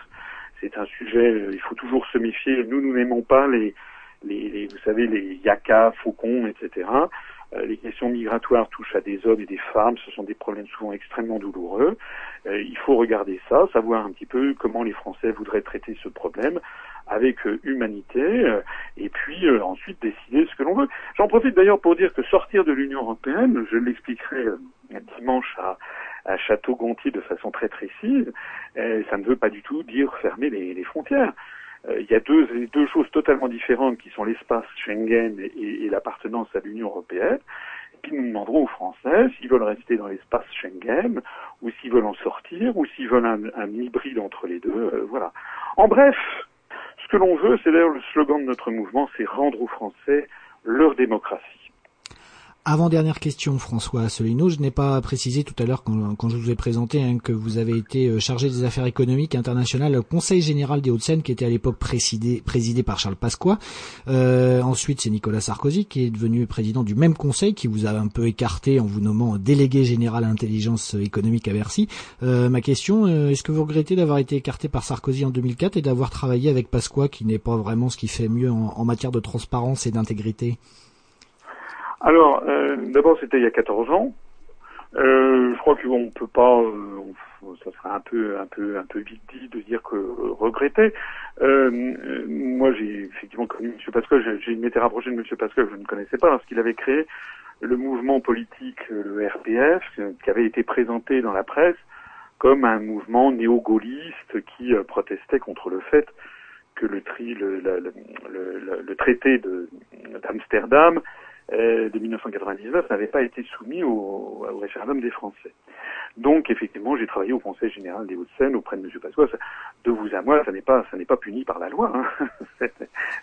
C'est un sujet. euh, il faut toujours se méfier. Nous, nous n'aimons pas les, les, les- vous savez, les yakas, faucons, etc. Euh, les questions migratoires touchent à des hommes et des femmes. Ce sont des problèmes souvent extrêmement douloureux. Euh, il faut regarder ça, savoir un petit peu comment les Français voudraient traiter ce problème avec euh, humanité, et puis ensuite décider ce que l'on veut. J'en profite d'ailleurs pour dire que sortir de l'Union européenne, je l'expliquerai dimanche à, à Château-Gontier de façon très précise, ça ne veut pas du tout dire fermer les, les frontières. Euh, il y a deux, deux choses totalement différentes qui sont l'espace Schengen et, et l'appartenance à l'Union européenne. Et puis nous demanderons aux Français s'ils veulent rester dans l'espace Schengen ou s'ils veulent en sortir ou s'ils veulent un, un hybride entre les deux. euh, voilà. En bref, ce que l'on veut, c'est d'ailleurs le slogan de notre mouvement, c'est rendre aux Français leur démocratie. Avant-dernière question, François Asselineau. Je n'ai pas précisé tout à l'heure quand, je vous ai présenté hein, que vous avez été euh, chargé des affaires économiques internationales au Conseil général des Hauts-de-Seine, qui était à l'époque présidé, par Charles Pasqua. Euh, ensuite, c'est Nicolas Sarkozy qui est devenu président du même conseil, qui vous a un peu écarté en vous nommant délégué général à l'intelligence économique à Bercy. Euh, ma question, est-ce que vous regrettez d'avoir été écarté par Sarkozy en 2004 et d'avoir travaillé avec Pasqua, qui n'est pas vraiment ce qui fait mieux en matière de transparence et d'intégrité? Alors, euh, d'abord, c'était il y a 14 ans. Euh, je crois qu'on peut pas, euh, ça serait un peu, un peu, un peu vite dit de dire que euh, regretter. Euh, euh, moi, j'ai effectivement connu M. Pascal. J'ai, m'étais rapproché de M. Pascal je ne connaissais pas lorsqu'il avait créé le mouvement politique, le RPF, qui avait été présenté dans la presse comme un mouvement néo-gaulliste qui protestait contre le fait que le, tri, le, le, le- le- traité d'Amsterdam de 1999 n'avait pas été soumis au, au référendum des Français. Donc effectivement, j'ai travaillé au Conseil général des Hauts-de-Seine auprès de M. Pasqua. De vous à moi, ça n'est pas, ça n'est pas puni par la loi. hein.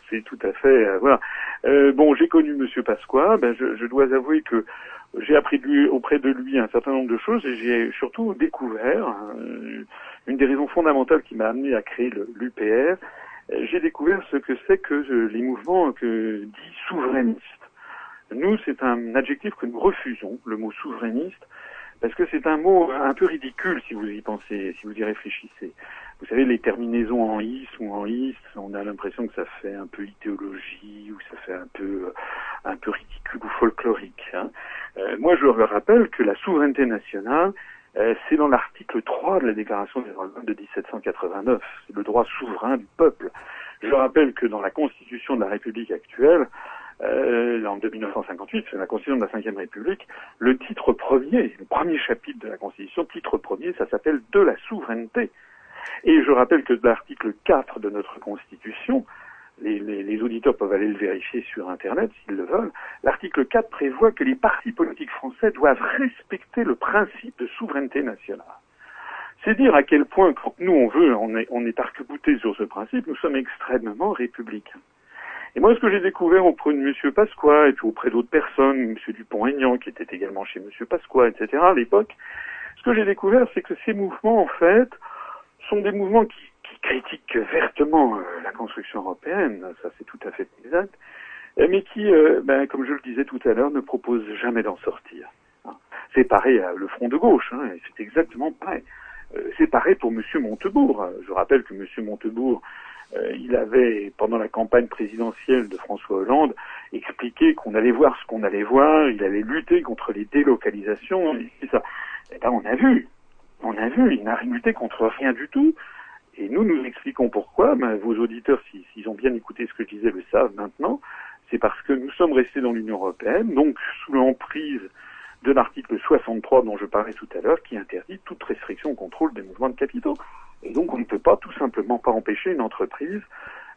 C'est- tout à fait euh, voilà. Euh, bon, j'ai connu M. Pasqua. Ben, je, je dois avouer que j'ai appris de lui, auprès de lui un certain nombre de choses et j'ai surtout découvert euh, une des raisons fondamentales qui m'a amené à créer l'UPR. euh, J'ai découvert ce que c'est que euh, les mouvements que dits souverainistes. Nous, c'est un adjectif que nous refusons, le mot souverainiste, parce que c'est un mot un peu ridicule si vous y pensez, si vous y réfléchissez. Vous savez, les terminaisons en is ou en is, on a l'impression que ça fait un peu idéologie ou ça fait un peu, un peu ridicule ou folklorique. hein. Euh, moi, je rappelle que la souveraineté nationale, euh, c'est dans l'article 3 de la Déclaration des droits de de 1789. C'est le droit souverain du peuple. Je rappelle que dans la Constitution de la République actuelle, euh, en 1958, c'est la Constitution de la Ve République, le titre premier, le premier chapitre de la Constitution, titre premier, ça s'appelle de la souveraineté. Et je rappelle que l'article 4 de notre Constitution, les, les- les auditeurs peuvent aller le vérifier sur Internet s'ils le veulent, l'article 4 prévoit que les partis politiques français doivent respecter le principe de souveraineté nationale. C'est dire à quel point, nous on veut, on est, on est arc-bouté sur ce principe, nous sommes extrêmement républicains. Et moi, ce que j'ai découvert auprès de M. Pasqua et puis auprès d'autres personnes, M. Dupont-Aignan, qui était également chez M. Pasqua, etc., à l'époque, ce que j'ai découvert, c'est que ces mouvements, en fait, sont des mouvements qui, qui critiquent vertement euh, la construction européenne, ça c'est tout à fait exact, euh, mais qui, euh, ben, comme je le disais tout à l'heure, ne proposent jamais d'en sortir. hein. C'est pareil à le Front de gauche, hein, c'est exactement pareil. C'est pareil pour M. Montebourg. Je rappelle que M. Montebourg, euh, il avait, pendant la campagne présidentielle de François Hollande, expliqué qu'on allait voir ce qu'on allait voir, il allait lutter contre les délocalisations, c'est ça. Et ben, on a vu, on a vu, il n'a lutté contre rien du tout. Et nous, nous expliquons pourquoi. Ben, vos auditeurs, si- s'ils ont bien écouté ce que je disais, le savent maintenant. C'est parce que nous sommes restés dans l'Union européenne, donc sous l'emprise de l'article 63 dont je parlais tout à l'heure, qui interdit toute restriction au contrôle des mouvements de capitaux. Et donc, on ne peut pas tout simplement pas empêcher une entreprise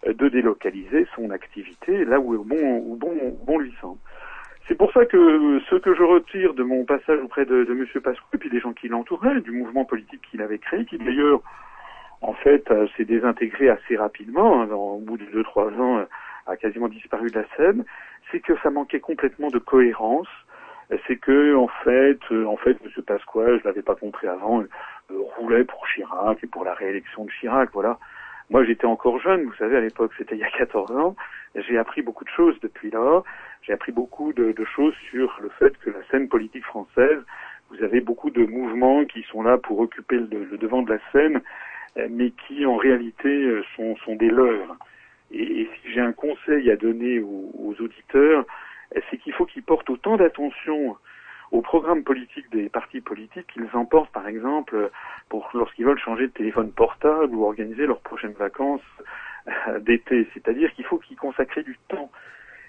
euh, de délocaliser son activité là où bon, bon, bon lui semble. C'est pour ça que ce que je retire de mon passage auprès de, de M. Pasqua et puis des gens qui l'entouraient, du mouvement politique qu'il avait créé, qui d'ailleurs, en fait, euh, s'est désintégré assez rapidement, hein, au bout de deux trois ans, euh, a quasiment disparu de la scène, c'est que ça manquait complètement de cohérence. C'est que, en fait, euh, en fait, M. Pasqua, je l'avais pas compris avant, euh, roulait pour Chirac et pour la réélection de Chirac, voilà. Moi, j'étais encore jeune, vous savez, à l'époque, c'était il y a 14 ans. J'ai appris beaucoup de choses depuis là. J'ai appris beaucoup de, de, choses sur le fait que la scène politique française, vous avez beaucoup de mouvements qui sont là pour occuper le, le devant de la scène, euh, mais qui en réalité sont, sont des leurres. Et, et si j'ai un conseil à donner aux, aux auditeurs, c'est qu'il faut qu'ils portent autant d'attention au programme politique des partis politiques qu'ils emportent, par exemple, pour lorsqu'ils veulent changer de téléphone portable ou organiser leurs prochaines vacances d'été. C'est-à-dire qu'il faut qu'ils consacrent du temps.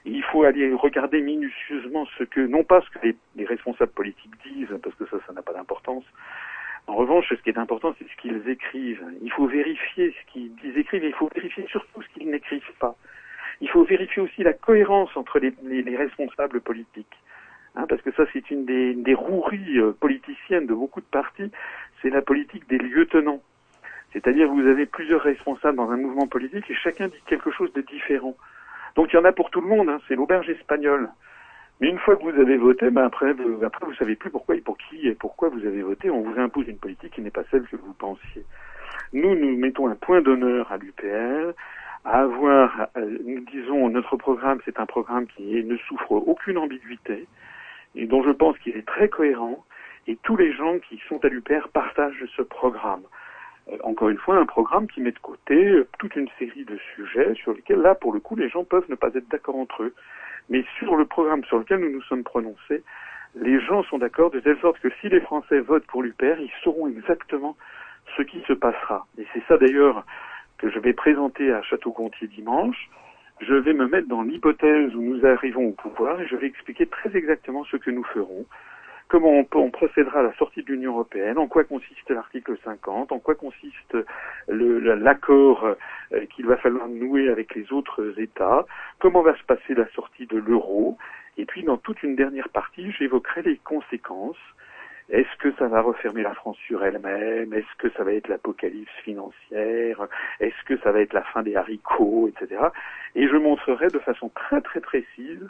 Il faut aller regarder minutieusement ce que, non pas ce que les, les responsables politiques disent, parce que ça, ça n'a pas d'importance. En revanche, ce qui est important, c'est ce qu'ils écrivent. Il faut vérifier ce qu'ils écrivent et il faut vérifier surtout ce qu'ils n'écrivent pas. Il faut vérifier aussi la cohérence entre les, les, les responsables politiques. Hein, parce que ça, c'est une des, des roueries euh, politiciennes de beaucoup de partis, c'est la politique des lieutenants. C'est-à-dire vous avez plusieurs responsables dans un mouvement politique et chacun dit quelque chose de différent. Donc il y en a pour tout le monde, hein, c'est l'auberge espagnole. Mais une fois que vous avez voté, ben après, vous, après vous savez plus pourquoi et pour qui et pourquoi vous avez voté. On vous impose une politique qui n'est pas celle que vous pensiez. Nous, nous mettons un point d'honneur à l'UPR, à avoir, euh, nous disons, notre programme, c'est un programme qui ne souffre aucune ambiguïté et dont je pense qu'il est très cohérent. Et tous les gens qui sont à l'UPR partagent ce programme. Euh, encore une fois, un programme qui met de côté euh, toute une série de sujets sur lesquels, là, pour le coup, les gens peuvent ne pas être d'accord entre eux. Mais sur le programme sur lequel nous nous sommes prononcés, les gens sont d'accord de telle sorte que si les Français votent pour l'UPR, ils sauront exactement ce qui se passera. Et c'est ça d'ailleurs que je vais présenter à Château-Gontier dimanche. Je vais me mettre dans l'hypothèse où nous arrivons au pouvoir et je vais expliquer très exactement ce que nous ferons comment on, on, procédera à la sortie de l'Union européenne, en quoi consiste l'article 50, en quoi consiste l'accord euh, qu'il va falloir nouer avec les autres États, comment va se passer la sortie de l'euro, et puis dans toute une dernière partie, j'évoquerai les conséquences. Est-ce que ça va refermer la France sur elle-même? Est-ce que ça va être l'apocalypse financière? Est-ce que ça va être la fin des haricots, etc. Et je montrerai de façon très très précise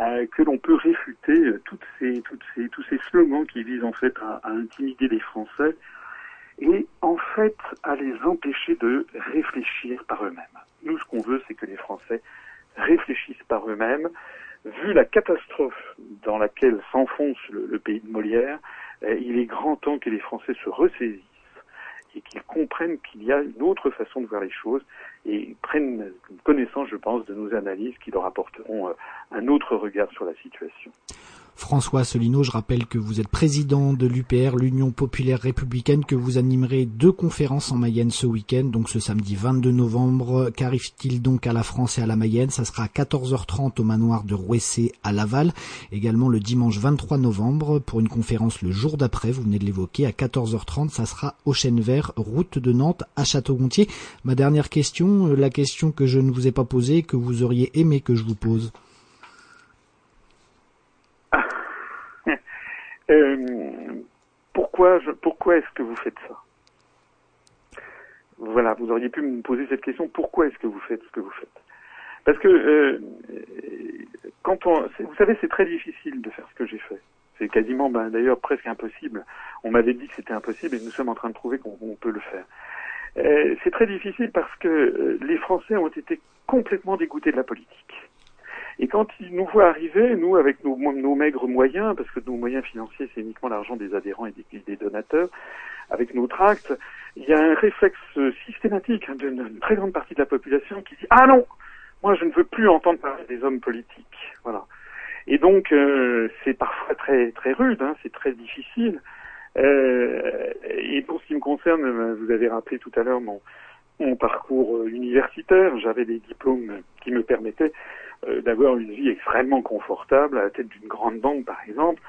euh, que l'on peut réfuter euh, toutes ces, toutes ces, tous ces slogans qui visent en fait à, intimider les Français et en fait à les empêcher de réfléchir par eux-mêmes. Nous, ce qu'on veut, c'est que les Français réfléchissent par eux-mêmes. Vu la catastrophe dans laquelle s'enfonce le, pays de Molière, il est grand temps que les Français se ressaisissent et qu'ils comprennent qu'il y a une autre façon de voir les choses et prennent connaissance, je pense, de nos analyses qui leur apporteront un autre regard sur la situation. François Asselineau, je rappelle que vous êtes président de l'UPR, l'Union populaire républicaine, que vous animerez deux conférences en Mayenne ce week-end, donc ce samedi 22 novembre. Qu'arrive-t-il donc à la France et à la Mayenne? Ça sera à 14h30 au manoir de Rouessé à Laval. Également le dimanche 23 novembre pour une conférence le jour d'après, vous venez de l'évoquer, à 14h30, ça sera au Chêne Vert, route de Nantes à Château-Gontier. Ma dernière question, la question que je ne vous ai pas posée, que vous auriez aimé que je vous pose. Euh, pourquoi je, pourquoi est-ce que vous faites ça? Voilà, vous auriez pu me poser cette question. Pourquoi est-ce que vous faites ce que vous faites? Parce que euh, quand on, vous savez, c'est très difficile de faire ce que j'ai fait. C'est quasiment, ben, d'ailleurs, presque impossible. On m'avait dit que c'était impossible et nous sommes en train de prouver qu'on peut le faire. Euh, c'est très difficile parce que euh, les Français ont été complètement dégoûtés de la politique. Quand ils nous voient arriver, nous, avec nos, maigres moyens, parce que nos moyens financiers, c'est uniquement l'argent des adhérents et des, donateurs, avec nos tracts, il y a un réflexe systématique hein, d'une très grande partie de la population qui dit Ah non, moi je ne veux plus entendre parler des hommes politiques. Voilà. Et donc euh, c'est parfois très très rude, hein, c'est très difficile. Euh, et pour ce qui me concerne, vous avez rappelé tout à l'heure mon, mon parcours universitaire. J'avais des diplômes qui me permettaient euh, d'avoir une vie extrêmement confortable à la tête d'une grande banque, par exemple,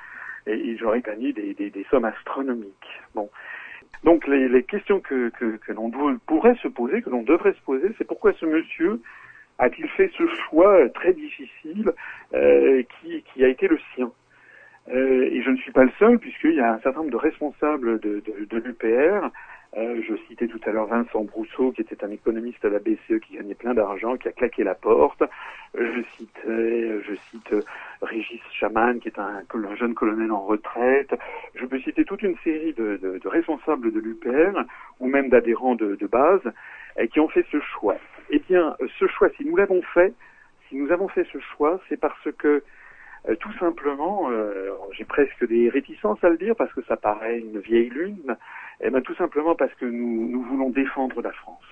et, et j'aurais gagné des, des, des, sommes astronomiques. Bon. Donc les, les questions que, que, que l'on pourrait se poser, que l'on devrait se poser, c'est pourquoi ce monsieur a-t-il fait ce choix très difficile euh, qui, qui a été le sien euh, Et je ne suis pas le seul, puisqu'il y a un certain nombre de responsables de, de, de l'UPR euh, je citais tout à l'heure Vincent Brousseau, qui était un économiste à la BCE qui gagnait plein d'argent, qui a claqué la porte. Je citais, je cite Régis Chaman, qui est un, un, jeune colonel en retraite. Je peux citer toute une série de responsables de l'UPR, ou même d'adhérents de, de, base, euh, qui ont fait ce choix. Eh bien, ce choix, si nous l'avons fait, si nous avons fait ce choix, c'est parce que euh, tout simplement, euh, j'ai presque des réticences à le dire parce que ça paraît une vieille lune, eh bien tout simplement parce que nous, nous voulons défendre la France.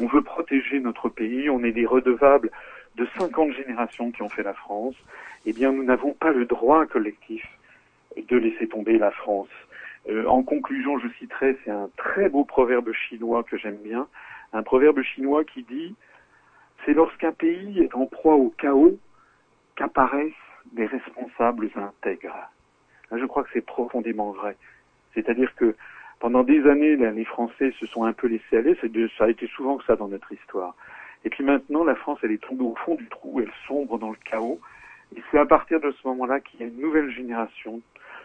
On veut protéger notre pays, on est des redevables de 50 générations qui ont fait la France. Eh bien, nous n'avons pas le droit collectif de laisser tomber la France. Euh, en conclusion, je citerai, c'est un très beau proverbe chinois que j'aime bien, un proverbe chinois qui dit, c'est lorsqu'un pays est en proie au chaos qu'apparaissent des responsables intègres. Je crois que c'est profondément vrai. C'est-à-dire que pendant des années, les Français se sont un peu laissés aller. Ça a été souvent que ça dans notre histoire. Et puis maintenant, la France, elle est tombée au fond du trou, elle sombre dans le chaos. Et c'est à partir de ce moment-là qu'il y a une nouvelle génération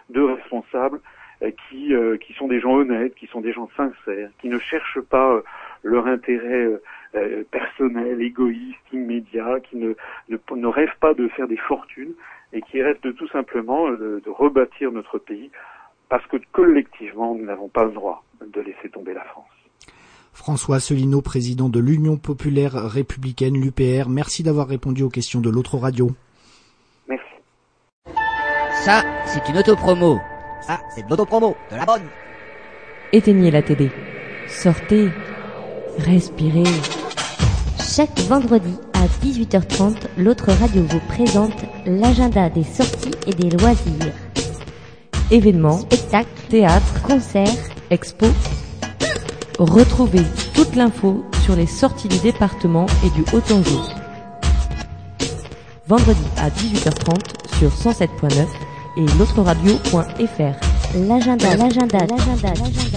de responsables euh, qui, euh, qui sont des gens honnêtes, qui sont des gens sincères, qui ne cherchent pas euh, leur intérêt euh, personnel, égoïste, immédiat, qui ne, ne, ne, rêvent pas de faire des fortunes et qui rêvent tout simplement de, de rebâtir notre pays parce que collectivement, nous n'avons pas le droit de laisser tomber la France. François Asselineau, président de l'Union populaire républicaine, l'UPR, merci d'avoir répondu aux questions de l'autre radio. Merci. Ça, c'est une autopromo. Ça, c'est de l'autopromo, de la bonne. Éteignez la télé. Sortez. Respirez. Chaque vendredi à 18h30, l'autre radio vous présente l'agenda des sorties et des loisirs. Événements, Spectacles, théâtre, concerts, expos. Retrouvez toute l'info sur les sorties du département et du Haut-Anjou. Vendredi à 18h30 sur 107.9 et l'autre radio.fr. l'agenda, l'agenda, l'agenda, l'agenda.